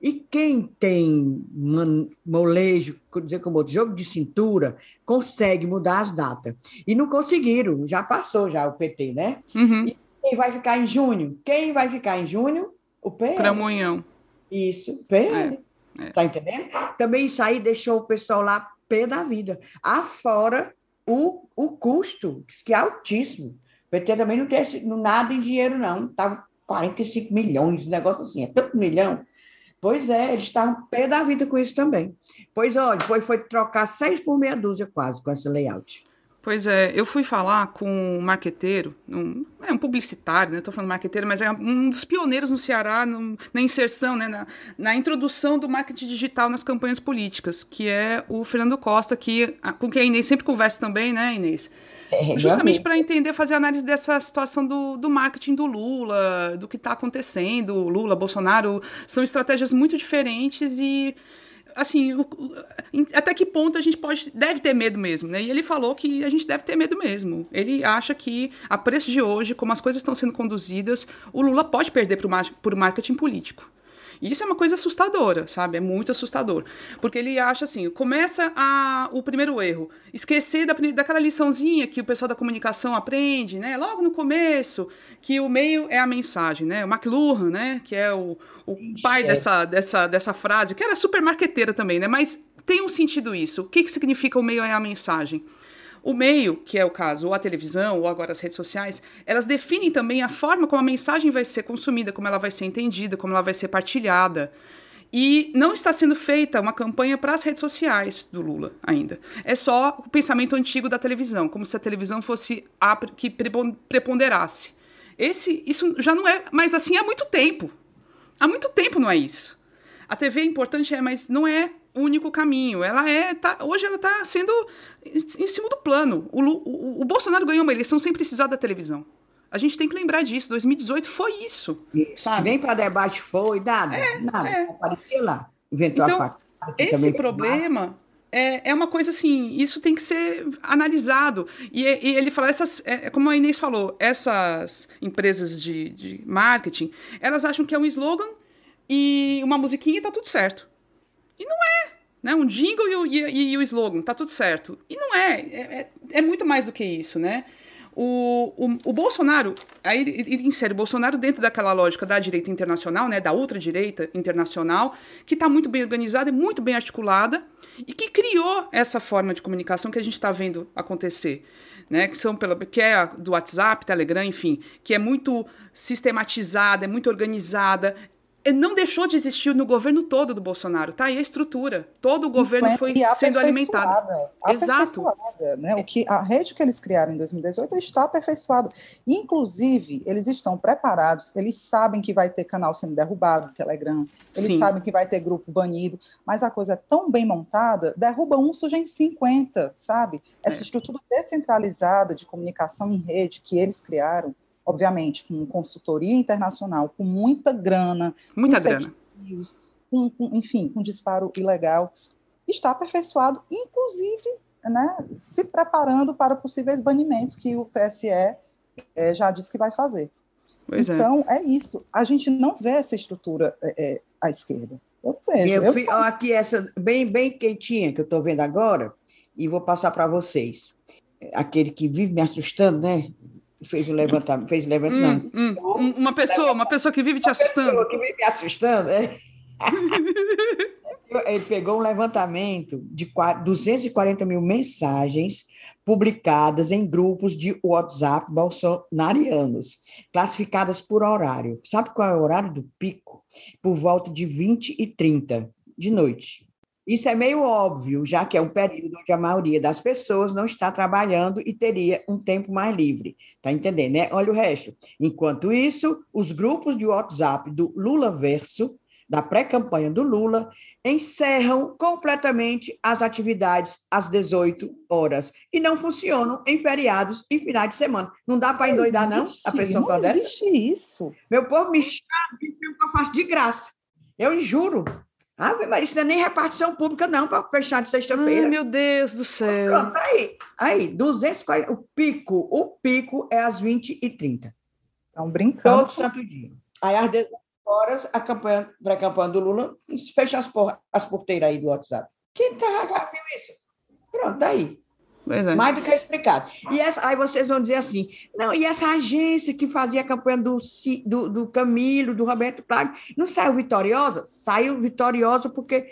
E quem tem man, molejo, dizer como outro, jogo de cintura, consegue mudar as datas. E não conseguiram, já passou já o PT, né? Uhum. E quem vai ficar em junho? Quem vai ficar em junho? O PL. Cramunhão. Isso, PL. É, é. Tá entendendo? Também isso aí deixou o pessoal lá pé da vida. Afora o, o custo, que é altíssimo. O PT também não tem nada em dinheiro, não. Estava 45 milhões, um negócio assim, é tanto milhão. Pois é, eles estavam pé da vida com isso também. Pois olha, foi, foi trocar seis por meia dúzia quase com esse layout. Pois é, eu fui falar com um marqueteiro, um, é um publicitário, né? Estou falando marqueteiro, mas é um dos pioneiros no Ceará no, na inserção, né? Na, na, introdução do marketing digital nas campanhas políticas, que é o Fernando Costa, que, com quem a Inês sempre conversa também, né, Inês? É, Justamente para entender, fazer análise dessa situação do, do marketing do Lula, do que está acontecendo, Lula, Bolsonaro, são estratégias muito diferentes e assim, o, o, até que ponto a gente pode deve ter medo mesmo, né? E ele falou que a gente deve ter medo mesmo. Ele acha que a preço de hoje, como as coisas estão sendo conduzidas, o Lula pode perder por marketing político. E isso é uma coisa assustadora, sabe? É muito assustador. Porque ele acha assim: começa a, o primeiro erro, esquecer da, daquela liçãozinha que o pessoal da comunicação aprende, né? Logo no começo, que o meio é a mensagem, né? O McLuhan, né? Que é o, o pai dessa, dessa, dessa frase, que era super marqueteira também, né? Mas tem um sentido isso. O que, que significa o meio é a mensagem? O meio, que é o caso, ou a televisão, ou agora as redes sociais, elas definem também a forma como a mensagem vai ser consumida, como ela vai ser entendida, como ela vai ser partilhada. E não está sendo feita uma campanha para as redes sociais do Lula ainda. É só o pensamento antigo da televisão, como se a televisão fosse a que preponderasse. Esse, isso já não é mais assim há muito tempo. Há muito tempo não é isso. A TV é importante, é, mas não é único caminho. Ela é. Tá, hoje ela está sendo em cima do plano. O, o, o, Bolsonaro ganhou uma eleição sem precisar da televisão. A gente tem que lembrar disso. 2018 foi isso. isso. Nem para debate foi, nada. É, nada. É. Aparecia lá. Inventou então, a faca. Esse problema é, é uma coisa assim, isso tem que ser analisado. E, e ele fala, essas, é, como a Inês falou, essas empresas de, de marketing, elas acham que é um slogan e uma musiquinha e tá tudo certo. E não é. Né? Um jingle e o, e, e o slogan, tá tudo certo. E não é. É, é, é muito mais do que isso, né? O, o, o, Bolsonaro, aí ele insere o Bolsonaro dentro daquela lógica da direita internacional, né, da ultradireita internacional, que está muito bem organizada e muito bem articulada, e que criou essa forma de comunicação que a gente está vendo acontecer. Né, que são pela que é do WhatsApp, Telegram, enfim, que é muito sistematizada, é muito organizada, não deixou de existir no governo todo do Bolsonaro, tá aí a estrutura. Todo o governo foi sendo alimentado. Exato. Né? O que, a rede que eles criaram em 2018 está aperfeiçoada. Inclusive, eles estão preparados, eles sabem que vai ter canal sendo derrubado, Telegram, eles Sim. sabem que vai ter grupo banido, mas a coisa é tão bem montada, derruba um, surge em 50, sabe? Essa é. estrutura descentralizada de comunicação em rede que eles criaram, obviamente, com consultoria internacional, com muita grana, muita grana, news, com, com, enfim, com disparo ilegal, está aperfeiçoado, inclusive, né, se preparando para possíveis banimentos que o TSE é, já disse que vai fazer. Pois é. então, é. é. isso. A gente não vê essa estrutura é, à esquerda. Eu vejo. Eu, eu vi, aqui essa bem, bem quentinha que eu estou vendo agora, e vou passar para vocês. Aquele que vive me assustando, né? Fez o levantamento, fez o levantamento. Hum, hum, uma pessoa, uma pessoa que vive te assustando. Uma pessoa que vive me assustando, é. Ele pegou um levantamento de 240 mil mensagens publicadas em grupos de WhatsApp bolsonarianos, classificadas por horário. Sabe qual é o horário do pico? Por volta de 20 e 30 de noite. Isso é meio óbvio, já que é um período onde a maioria das pessoas não está trabalhando e teria um tempo mais livre. Tá entendendo, né? Olha o resto. Enquanto isso, os grupos de WhatsApp do Lula Verso, da pré-campanha do Lula, encerram completamente as atividades às 18 horas e não funcionam em feriados e finais de semana. Não dá para endoidar, não? A pessoa não existe isso. Meu povo me chama, eu faço de graça. Eu juro. Ave Maria, isso não é nem repartição pública, não, para fechar de sexta-feira. Ai, meu Deus do céu. Pronto, aí, aí, 240, o pico, o pico é às 20h30. Estão brincando. Todo santo dia. Aí, às 18 horas, a campanha, pré-campanha do Lula, fecha as, porra, as porteiras aí do WhatsApp. Quem tá viu isso? Pronto, tá aí. É. Mais do que explicado. E essa, aí vocês vão dizer assim, não, e essa agência que fazia a campanha do, do, do Camilo, do Roberto Plaga, não saiu vitoriosa? Saiu vitoriosa porque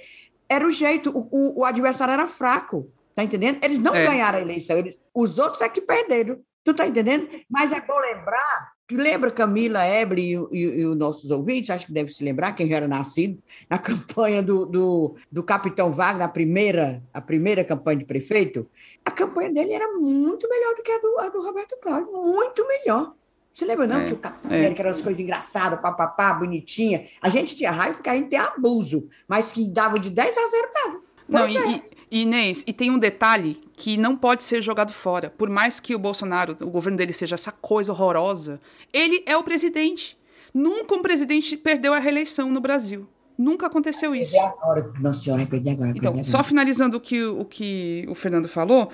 era o jeito, o, o, o adversário era fraco, tá entendendo? Eles não é. ganharam a eleição, eles, os outros é que perderam. Tu tá entendendo? Mas é bom lembrar Lembra Camila, Ebre e, e, e, os nossos ouvintes, acho que deve se lembrar, quem já era nascido, na campanha do, do, do Capitão Wagner, a primeira, a primeira campanha de prefeito, a campanha dele era muito melhor do que a do, a do Roberto Cláudio, muito melhor. Você lembra, não? É, que o Capitão é. que eram as coisas engraçadas, papapá, bonitinha. A gente tinha raiva porque a gente tem abuso, mas que dava de 10 a 0, dava. Não, e, é. Inês, e tem um detalhe que não pode ser jogado fora. Por mais que o Bolsonaro, o governo dele seja essa coisa horrorosa, ele é o presidente. Nunca um presidente perdeu a reeleição no Brasil. Nunca aconteceu isso. Agora, nossa senhora, perdi agora. Então, agora. só finalizando o que, o que o Fernando falou,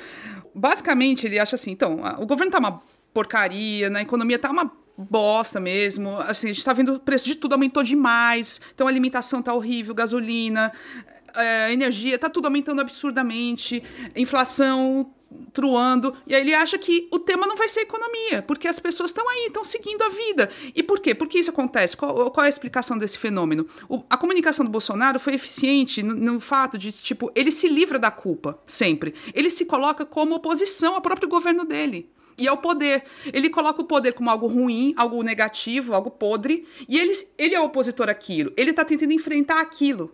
basicamente ele acha assim, então, o governo tá uma porcaria, na economia tá uma bosta mesmo. Assim, a gente tá vendo o preço de tudo aumentou demais. Então a alimentação tá horrível, gasolina, é, energia, tá tudo aumentando absurdamente, inflação truando, e aí ele acha que o tema não vai ser economia, porque as pessoas estão aí, estão seguindo a vida. E por quê? Por que isso acontece? Qual, qual é a explicação desse fenômeno? O, a comunicação do Bolsonaro foi eficiente no, no, fato de, tipo, ele se livra da culpa, sempre. Ele se coloca como oposição ao próprio governo dele e ao poder. Ele coloca o poder como algo ruim, algo negativo, algo podre, e ele, ele é opositor àquilo. Ele está tentando enfrentar aquilo.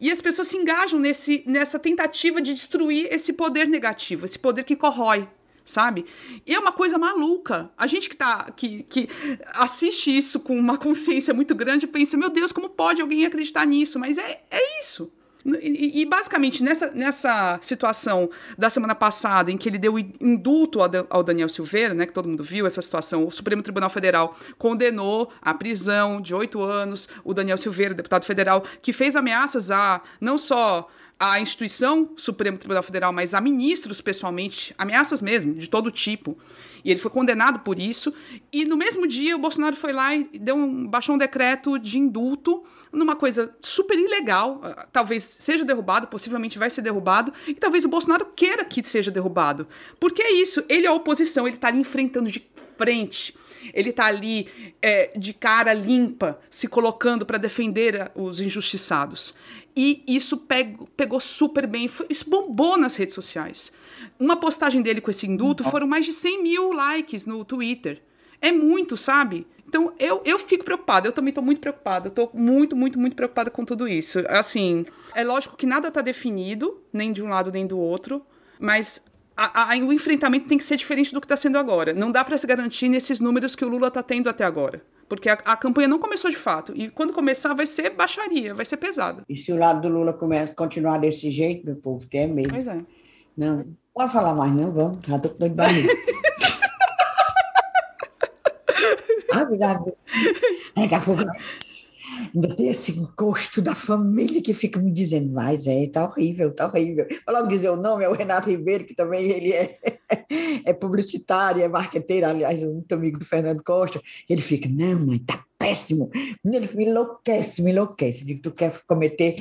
E as pessoas se engajam nesse, nessa tentativa de destruir esse poder negativo, esse poder que corrói, sabe? E é uma coisa maluca. A gente que, tá, que, que assiste isso com uma consciência muito grande pensa, meu Deus, como pode alguém acreditar nisso? Mas é, é isso. E, e, basicamente, nessa, nessa situação da semana passada, em que ele deu indulto ao Daniel Silveira, né, que todo mundo viu essa situação, o Supremo Tribunal Federal condenou a prisão de oito anos o Daniel Silveira, deputado federal, que fez ameaças a não só a instituição Supremo Tribunal Federal, mas a ministros pessoalmente, ameaças mesmo, de todo tipo. E ele foi condenado por isso. E no mesmo dia, o Bolsonaro foi lá e deu um, baixou um decreto de indulto numa coisa super ilegal, ah, talvez seja derrubado, possivelmente vai ser derrubado, e talvez o Bolsonaro queira que seja derrubado. Porque é isso, ele é a oposição, ele está ali enfrentando de frente. Ele está ali é, de cara limpa, se colocando para defender os injustiçados. E isso pegou, pegou super bem, foi, isso bombou nas redes sociais. Uma postagem dele com esse indulto foram mais de 100 mil likes no Twitter. É muito, sabe? Então, eu, eu fico preocupada, eu também estou muito preocupada, eu estou muito, muito, muito preocupada com tudo isso. Assim, é lógico que nada está definido, nem de um lado nem do outro, mas a, a, o enfrentamento tem que ser diferente do que está sendo agora. Não dá para se garantir nesses números que o Lula está tendo até agora. Porque a, a, campanha não começou de fato. E quando começar, vai ser baixaria, vai ser pesado. E se o lado do Lula começa, continuar desse jeito, meu povo, tem medo. Pois é. Não, não pode falar mais, não, vamos. Já estou com dor de barriga. Ah, cuidado. Daqui a pouco ainda tem esse gosto da família que fica me dizendo, mas é, tá horrível, tá horrível. Vou logo dizer o nome, é o Renato Ribeiro, que também ele é, é publicitário, é marqueteiro, aliás, muito amigo do Fernando Costa. Ele fica, não, mãe, tá péssimo. Ele me enlouquece, me enlouquece. Digo, tu quer cometer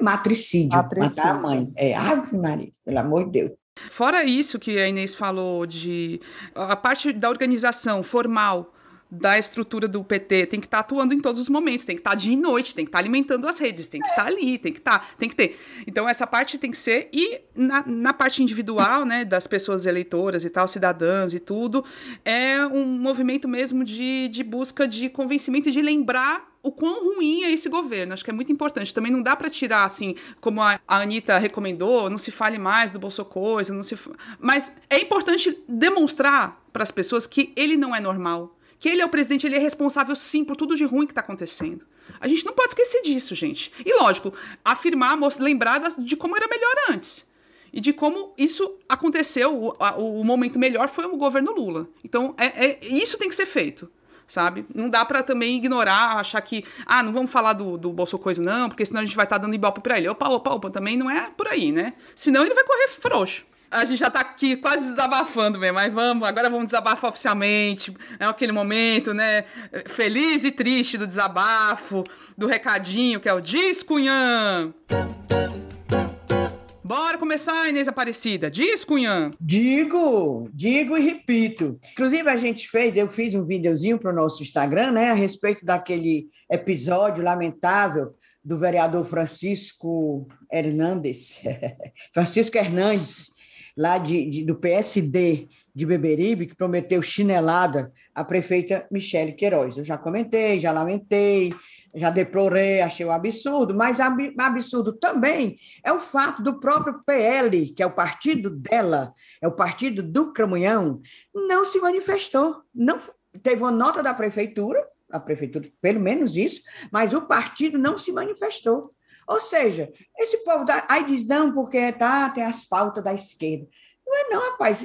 matricídio, matricídio, matar a mãe. É, ave Maria, pelo amor de Deus. Fora isso que a Inês falou de a parte da organização formal, da estrutura do PT tem que estar tá atuando em todos os momentos, tem que estar tá dia e noite, tem que estar tá alimentando as redes, tem que estar tá ali, tem que estar, tá, tem que ter. Então essa parte tem que ser e na, na parte individual, né, das pessoas eleitoras e tal, cidadãs e tudo, é um movimento mesmo de, de busca de convencimento e de lembrar o quão ruim é esse governo. Acho que é muito importante. Também não dá para tirar, assim, como a, a Anitta recomendou, não se fale mais do Bolso Coisa, não se. Mas é importante demonstrar para as pessoas que ele não é normal que ele é o presidente, ele é responsável sim por tudo de ruim que está acontecendo. A gente não pode esquecer disso, gente. E lógico, afirmar, lembrar de como era melhor antes. E de como isso aconteceu, o, o, momento melhor foi o governo Lula. Então, é, é isso tem que ser feito sabe? Não dá para também ignorar, achar que, ah, não vamos falar do, do Bolso Coisa, não, porque senão a gente vai estar tá dando ibope para ele. Opa, opa, opa, também não é por aí, né? Senão ele vai correr frouxo. A gente já tá aqui quase desabafando mesmo, mas vamos, agora vamos desabafar oficialmente. É aquele momento, né? Feliz e triste do desabafo, do recadinho, que é o Diz Cunhã. Bora começar, Inês Aparecida. Diz, Cunhã. Digo, digo e repito. Inclusive, a gente fez, eu fiz um videozinho para o nosso Instagram, né, a respeito daquele episódio lamentável do vereador Francisco Hernandes, Francisco Hernandes, lá de, de, do PSD, de Beberibe, que prometeu chinelada à prefeita Michele Queiroz. Eu já comentei, já lamentei, já deplorei, achei um absurdo, mas absurdo também é o fato do próprio PL, que é o partido dela, é o partido do Cramunhão, não se manifestou. Não teve uma nota da prefeitura, a prefeitura, pelo menos isso, mas o partido não se manifestou. Ou seja, esse povo da, aí diz, não, porque tá, tem as pautas da esquerda. Não é não, rapaz.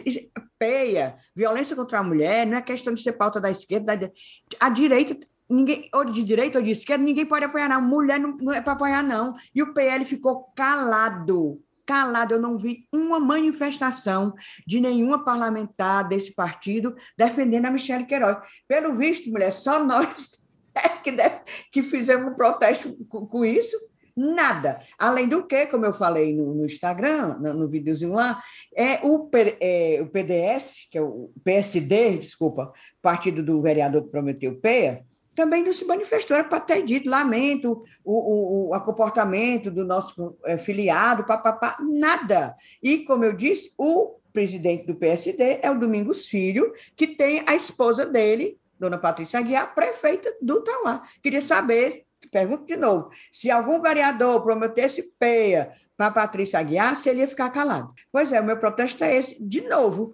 Peia, violência contra a mulher, não é questão de ser pauta da esquerda. Da, a direita ninguém, ou de direita ou de esquerda, ninguém pode apoiar, não. Mulher não, não é para apoiar, não. E o PL ficou calado, calado. Eu não vi uma manifestação de nenhuma parlamentar desse partido defendendo a Michelle Queiroz. Pelo visto, mulher, só nós é que, que fizemos um protesto com, com isso. Nada. Além do que, como eu falei no, no Instagram, no, no videozinho lá, é o, é o PDS, que é o PSD, desculpa, partido do vereador prometeu PEA, também não se manifestou, era para ter dito, lamento o, o, o comportamento do nosso é, filiado, papapá, nada. E, como eu disse, o presidente do PSD é o Domingos Filho, que tem a esposa dele, dona Patrícia Aguiar, prefeita do Tauá. Queria saber, pergunto de novo, se algum vereador prometesse peia para Patrícia Aguiar, se ele ia ficar calado. Pois é, o meu protesto é esse, de novo,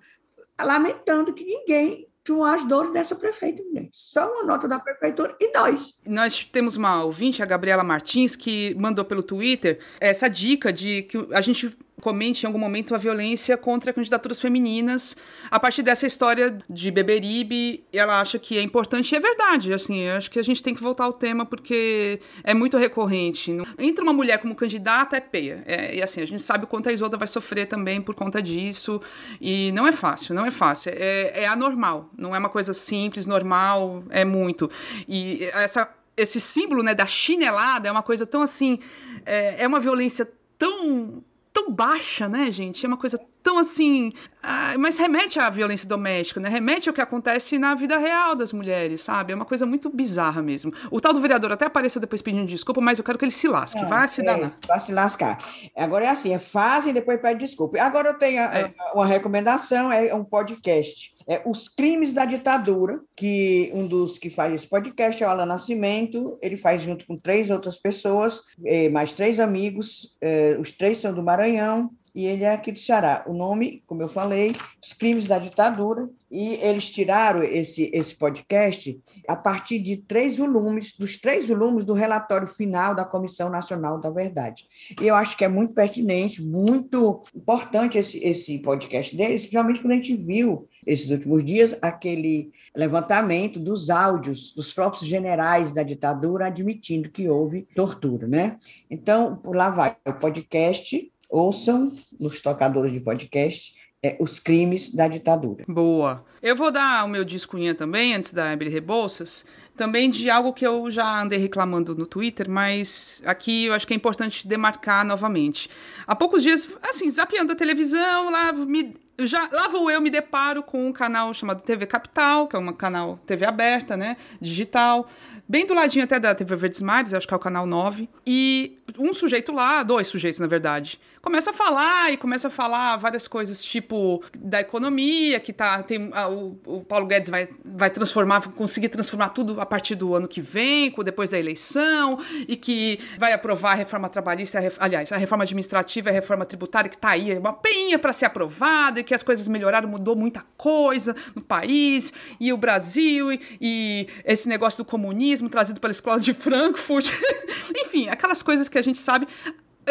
lamentando que ninguém com as dores dessa prefeita. Né? Só uma nota da prefeitura e nós. Nós temos uma ouvinte, a Gabriela Martins, que mandou pelo Twitter essa dica de que a gente comente em algum momento a violência contra candidaturas femininas a partir dessa história de Beberibe. Ela acha que é importante e é verdade. Assim, eu acho que a gente tem que voltar ao tema porque é muito recorrente. Entre uma mulher como candidata é peia. É, e assim, a gente sabe o quanto a Isolda vai sofrer também por conta disso. E não é fácil, não é fácil. É, é anormal. Não é uma coisa simples, normal, é muito. E essa esse símbolo né, da chinelada é uma coisa tão assim. É, é uma violência tão tão baixa, né, gente? É uma coisa tão assim. Ah, mas remete à violência doméstica, né? Remete ao que acontece na vida real das mulheres, sabe? É uma coisa muito bizarra mesmo. O tal do vereador até apareceu depois pedindo desculpa, mas eu quero que ele se lasque. É, vai se é, danar. Vai se lascar. Agora é assim: é fácil e depois pede desculpa. Agora eu tenho é. uma recomendação: é um podcast. É Os Crimes da Ditadura, que um dos que faz esse podcast é o Alan Nascimento. Ele faz junto com três outras pessoas, eh, mais três amigos. Eh, os três são do Maranhão e ele é aqui do Ceará. O nome, como eu falei, Os Crimes da Ditadura, e eles tiraram esse, esse podcast a partir de três volumes, dos três volumes do relatório final da Comissão Nacional da Verdade. E eu acho que é muito pertinente, muito importante esse, esse podcast deles, principalmente quando a gente viu, esses últimos dias, aquele levantamento dos áudios dos próprios generais da ditadura admitindo que houve tortura, né? Então, lá vai o podcast ouçam nos tocadores de podcast é, os crimes da ditadura. Boa. Eu vou dar o meu discunha também, antes da Emily Rebouças, também de algo que eu já andei reclamando no Twitter, mas aqui eu acho que é importante demarcar novamente. Há poucos dias, assim, zapeando a televisão, lá me, já, lá vou eu me deparo com um canal chamado TV Capital, que é um canal TV aberta, né, digital, bem do ladinho até da TV Verdes Mares, acho que é o canal 9, e um sujeito lá, dois sujeitos na verdade, começa a falar e começa a falar várias coisas, tipo da economia, que tá tem a, o, o, Paulo Guedes vai, vai transformar, conseguir transformar tudo a partir do ano que vem, depois da eleição, e que vai aprovar a reforma trabalhista, a, aliás, a reforma administrativa e a reforma tributária que tá aí, é uma peinha para ser aprovada, e que as coisas melhoraram, mudou muita coisa no país, e o Brasil, e, e esse negócio do comunismo trazido pela escola de Frankfurt, enfim, aquelas coisas que a gente sabe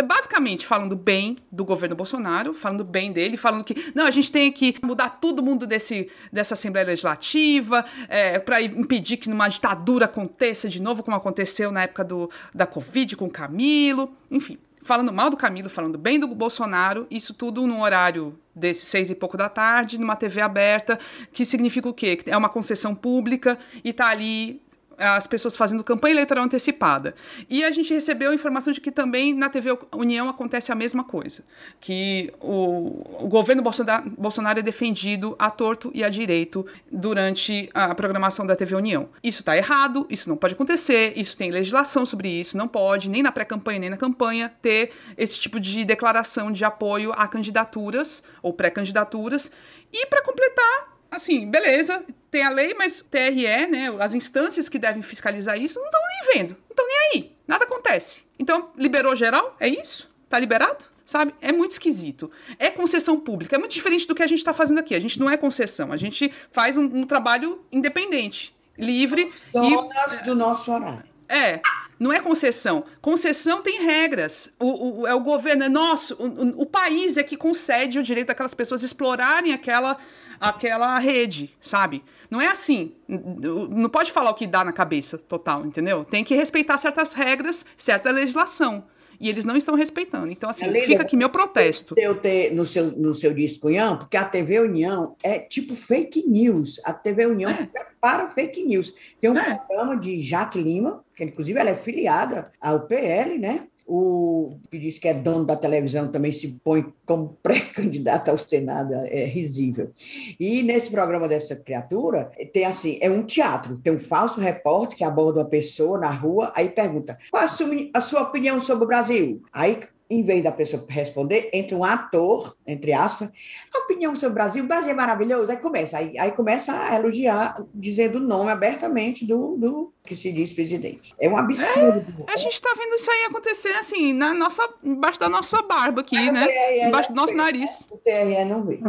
basicamente falando bem do governo Bolsonaro, falando bem dele, falando que não, a gente tem que mudar todo mundo desse, dessa Assembleia Legislativa é, para impedir que uma ditadura aconteça de novo, como aconteceu na época do, da Covid com o Camilo, enfim. Falando mal do Camilo, falando bem do Bolsonaro, isso tudo no horário desse seis e pouco da tarde, numa TV aberta, que significa o quê? Que é uma concessão pública e tá ali as pessoas fazendo campanha eleitoral antecipada. E a gente recebeu a informação de que também na TV União acontece a mesma coisa, que o, o governo Bolsonaro, Bolsonaro é defendido a torto e a direito durante a programação da TV União. Isso está errado, isso não pode acontecer, isso tem legislação sobre isso, não pode, nem na pré-campanha nem na campanha, ter esse tipo de declaração de apoio a candidaturas ou pré-candidaturas. E para completar, assim, beleza, tem a lei, mas TRE, né, as instâncias que devem fiscalizar isso não estão nem vendo, não estão nem aí, nada acontece. Então, liberou geral? É isso? Tá liberado? Sabe? É muito esquisito. É concessão pública, é muito diferente do que a gente está fazendo aqui. A gente não é concessão, a gente faz um, um trabalho independente, livre. Donas e, do nosso horário. É, não é concessão. Concessão tem regras. O, o é o governo, é nosso. O, o, país é que concede o direito daquelas pessoas explorarem aquela, aquela rede, sabe? Não é assim. Não pode falar o que dá na cabeça total, entendeu? Tem que respeitar certas regras, certa legislação e eles não estão respeitando. Então, assim, fica aqui meu protesto. Eu ter no seu, no seu disco, União, porque a TV União é tipo fake news. A TV União é. prepara fake news. Tem um é. programa de Jaque Lima, que inclusive ela é filiada ao PL, né? O que diz que é dono da televisão também se põe como pré-candidato ao Senado, é risível. E nesse programa dessa criatura, tem assim, é um teatro, tem um falso repórter que aborda uma pessoa na rua, aí pergunta, qual a sua, a sua opinião sobre o Brasil? Aí em vez da pessoa responder, entra um ator, entre aspas, a opinião sobre o Brasil, o Brasil é maravilhoso, aí começa, aí, aí começa a elogiar, dizendo o nome abertamente do, do que se diz presidente. É um absurdo. É, a gente está vendo isso aí acontecer, assim, na nossa, embaixo da nossa barba aqui, Mas né? TRE embaixo do nosso nariz. O TRE não vê.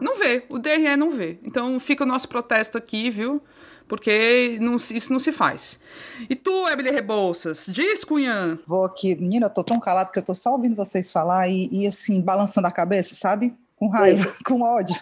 Não vê, o TRE não vê. Então fica o nosso protesto aqui, viu? Porque não, isso não se faz. E tu, Emily Rebouças, diz, Cunhã? Vou aqui, menina, eu tô tão calado que eu tô só ouvindo vocês falar e, e assim, balançando a cabeça, sabe? Com raiva, com ódio.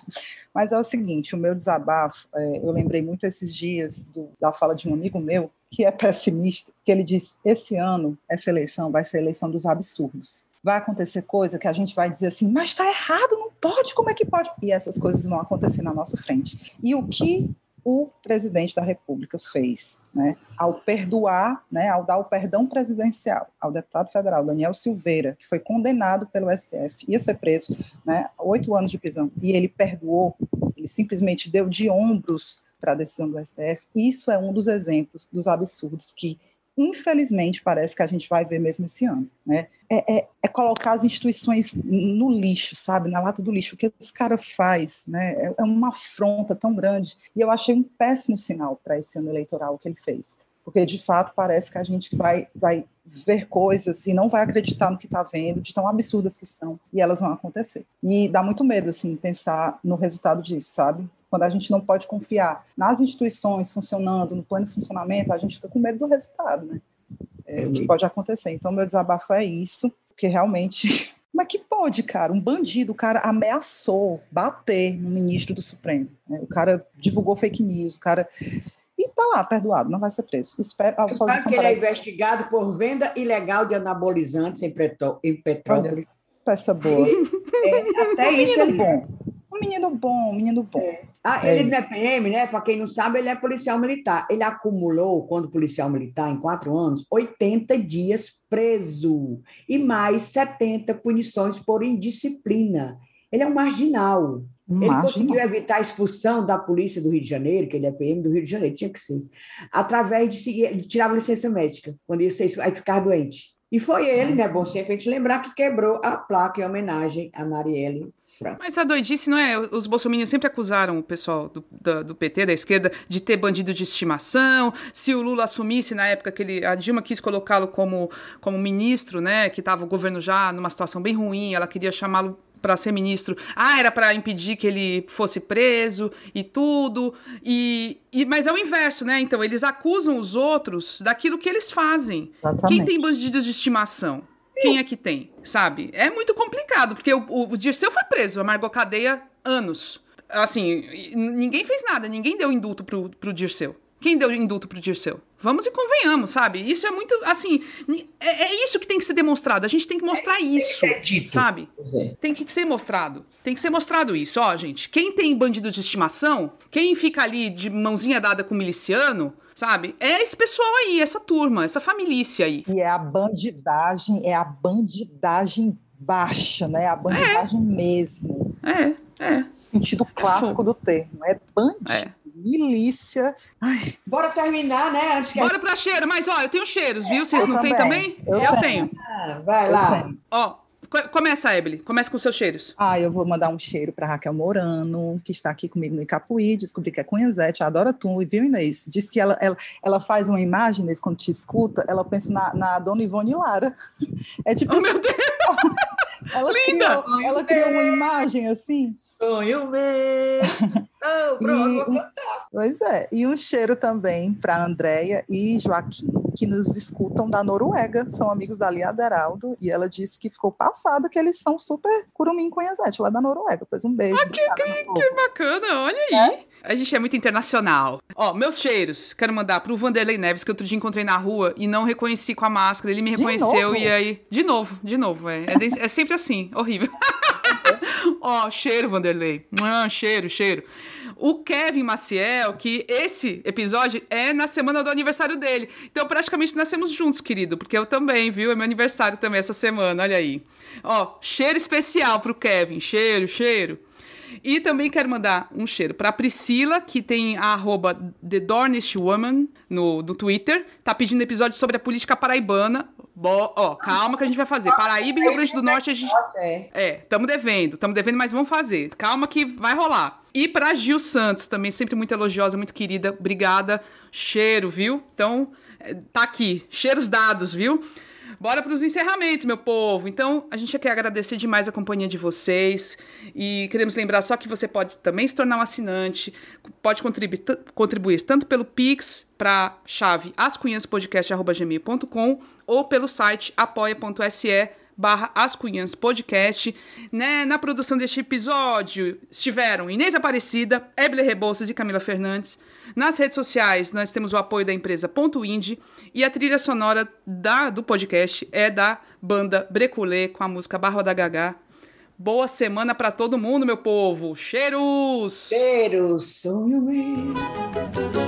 Mas é o seguinte, o meu desabafo, é, eu lembrei muito esses dias do, da fala de um amigo meu, que é pessimista, que ele diz, esse ano, essa eleição vai ser a eleição dos absurdos vai acontecer coisa que a gente vai dizer assim, mas está errado, não pode, como é que pode? E essas coisas vão acontecer na nossa frente. E o que o presidente da República fez, né, ao perdoar, né, ao dar o perdão presidencial ao deputado federal Daniel Silveira, que foi condenado pelo STF, ia ser preso, né, oito anos de prisão, e ele perdoou, ele simplesmente deu de ombros para a decisão do STF. Isso é um dos exemplos dos absurdos que infelizmente, parece que a gente vai ver mesmo esse ano. Né? É, é, é, colocar as instituições no lixo, sabe? Na lata do lixo. O que esse cara faz né? é, é uma afronta tão grande. E eu achei um péssimo sinal para esse ano eleitoral que ele fez. Porque, de fato, parece que a gente vai, vai ver coisas e não vai acreditar no que está vendo, de tão absurdas que são, e elas vão acontecer. E dá muito medo, assim, pensar no resultado disso, sabe? Quando a gente não pode confiar nas instituições funcionando, no plano de funcionamento, a gente fica com medo do resultado, né? É, o que pode acontecer. Então, meu desabafo é isso, porque realmente. É que pode, cara? Um bandido, o cara ameaçou bater no ministro do Supremo. Né? O cara divulgou fake news, o cara. E tá lá, perdoado, não vai ser preso. Espera, a oposição sabe que ele é investigado por venda ilegal de anabolizantes em, petróleo. Olha, peça boa. É, até isso é bom. Um menino bom, um menino bom. É. Ah, é ele não é PM, né? Para quem não sabe, ele é policial militar. Ele acumulou, quando policial militar, em quatro anos, 80 dias preso e mais 70 punições por indisciplina. Ele é um marginal. Ele conseguiu evitar a expulsão da polícia do Rio de Janeiro, que ele é PM do Rio de Janeiro, tinha que ser, através de, seguir, de tirar a licença médica, quando ia ficar doente. E foi ele, né? Bom sempre a gente lembrar que quebrou a placa em homenagem a Marielle Mas a doidice não é. Os bolsominions sempre acusaram o pessoal do, da, do PT, da esquerda, de ter bandido de estimação. Se o Lula assumisse na época que ele, a Dilma quis colocá-lo como, como ministro, né? Que estava o governo já numa situação bem ruim, ela queria chamá-lo para ser ministro. Ah, era para impedir que ele fosse preso e tudo. E, e, mas é o inverso, né? Então eles acusam os outros daquilo que eles fazem. Exatamente. Quem tem bandidos de estimação? Quem é que tem, sabe? É muito complicado, porque o, o, o Dirceu foi preso, amargou cadeia anos. Assim, ninguém fez nada, ninguém deu indulto pro, pro Dirceu. Quem deu indulto pro Dirceu? Vamos e convenhamos, sabe? Isso é muito, assim, é, é isso que tem que ser demonstrado. A gente tem que mostrar é, isso, é dito. sabe? É. Tem que ser mostrado. Tem que ser mostrado isso. Ó, gente, quem tem bandido de estimação, quem fica ali de mãozinha dada com o miliciano, sabe? É esse pessoal aí, essa turma, essa família aí. E é a bandidagem, é a bandidagem baixa, né? A bandidagem é. mesmo. É, é. Sentido clássico é do termo. É bandido. É milícia. Ai. Bora terminar, né? Antes que Bora pra cheiro, mas ó, eu tenho cheiros, viu? Vocês não têm também? Eu, eu tenho. tenho. Ah, vai lá. Ó, Começa, Ebele. Começa com seus cheiros. Ah, eu vou mandar um cheiro para Raquel Morano, que está aqui comigo no Icapuí. Descobri que é Cunhazete, adora tu, viu, Inês? Diz que ela, ela, ela faz uma imagem, Inês, quando te escuta, ela pensa na, na Dona Ivone Lara. É tipo. Oh, meu Deus! Ela Linda! Criou, ela criou uma imagem assim. Sonho meu! Oh, pronto, e, Pois é. E um cheiro também para Andréia e Joaquim, que nos escutam da Noruega, são amigos da Lia Aderaldo, e ela disse que ficou passada que eles são super curumim conhecete lá da Noruega. Pois um beijo. Ah, que, que, que, bacana, olha aí. É? A gente é muito internacional. Ó, meus cheiros, quero mandar pro Vanderlei Neves, que outro dia encontrei na rua e não reconheci com a máscara. Ele me reconheceu e aí. De novo, de novo, é. É, é sempre assim, horrível. Ó, cheiro, Vanderlei. Ah, cheiro, cheiro. O Kevin Maciel, que esse episódio é na semana do aniversário dele. Então, praticamente nascemos juntos, querido, porque eu também, viu? É meu aniversário também essa semana, olha aí. Ó, cheiro especial pro Kevin. Cheiro, cheiro. E também quero mandar um cheiro para Priscila, que tem a arroba The Dornish Woman no, no Twitter. Tá pedindo episódio sobre a política paraibana. Bo ó, calma que a gente vai fazer. Paraíba e Rio Grande do Norte a gente. É, estamos devendo, estamos devendo, mas vamos fazer. Calma que vai rolar. E pra Gil Santos, também sempre muito elogiosa, muito querida. Obrigada. Cheiro, viu? Então, é, tá aqui. Cheiros dados, viu? Bora para os encerramentos, meu povo. Então, a gente quer agradecer demais a companhia de vocês e queremos lembrar só que você pode também se tornar um assinante, pode contribuir, contribuir tanto pelo Pix para chave ascunhaspodcast.gmail.com ou pelo site apoia.se barra As Podcast. Né? Na produção deste episódio estiveram Inês Aparecida, Eble Rebouças e Camila Fernandes. Nas redes sociais, nós temos o apoio da empresa Ponto Indie e a trilha sonora da, do podcast é da banda Breculê com a música Barro da Gagá. Boa semana para todo mundo, meu povo. Cheiros! Cheiros! Sonho meu.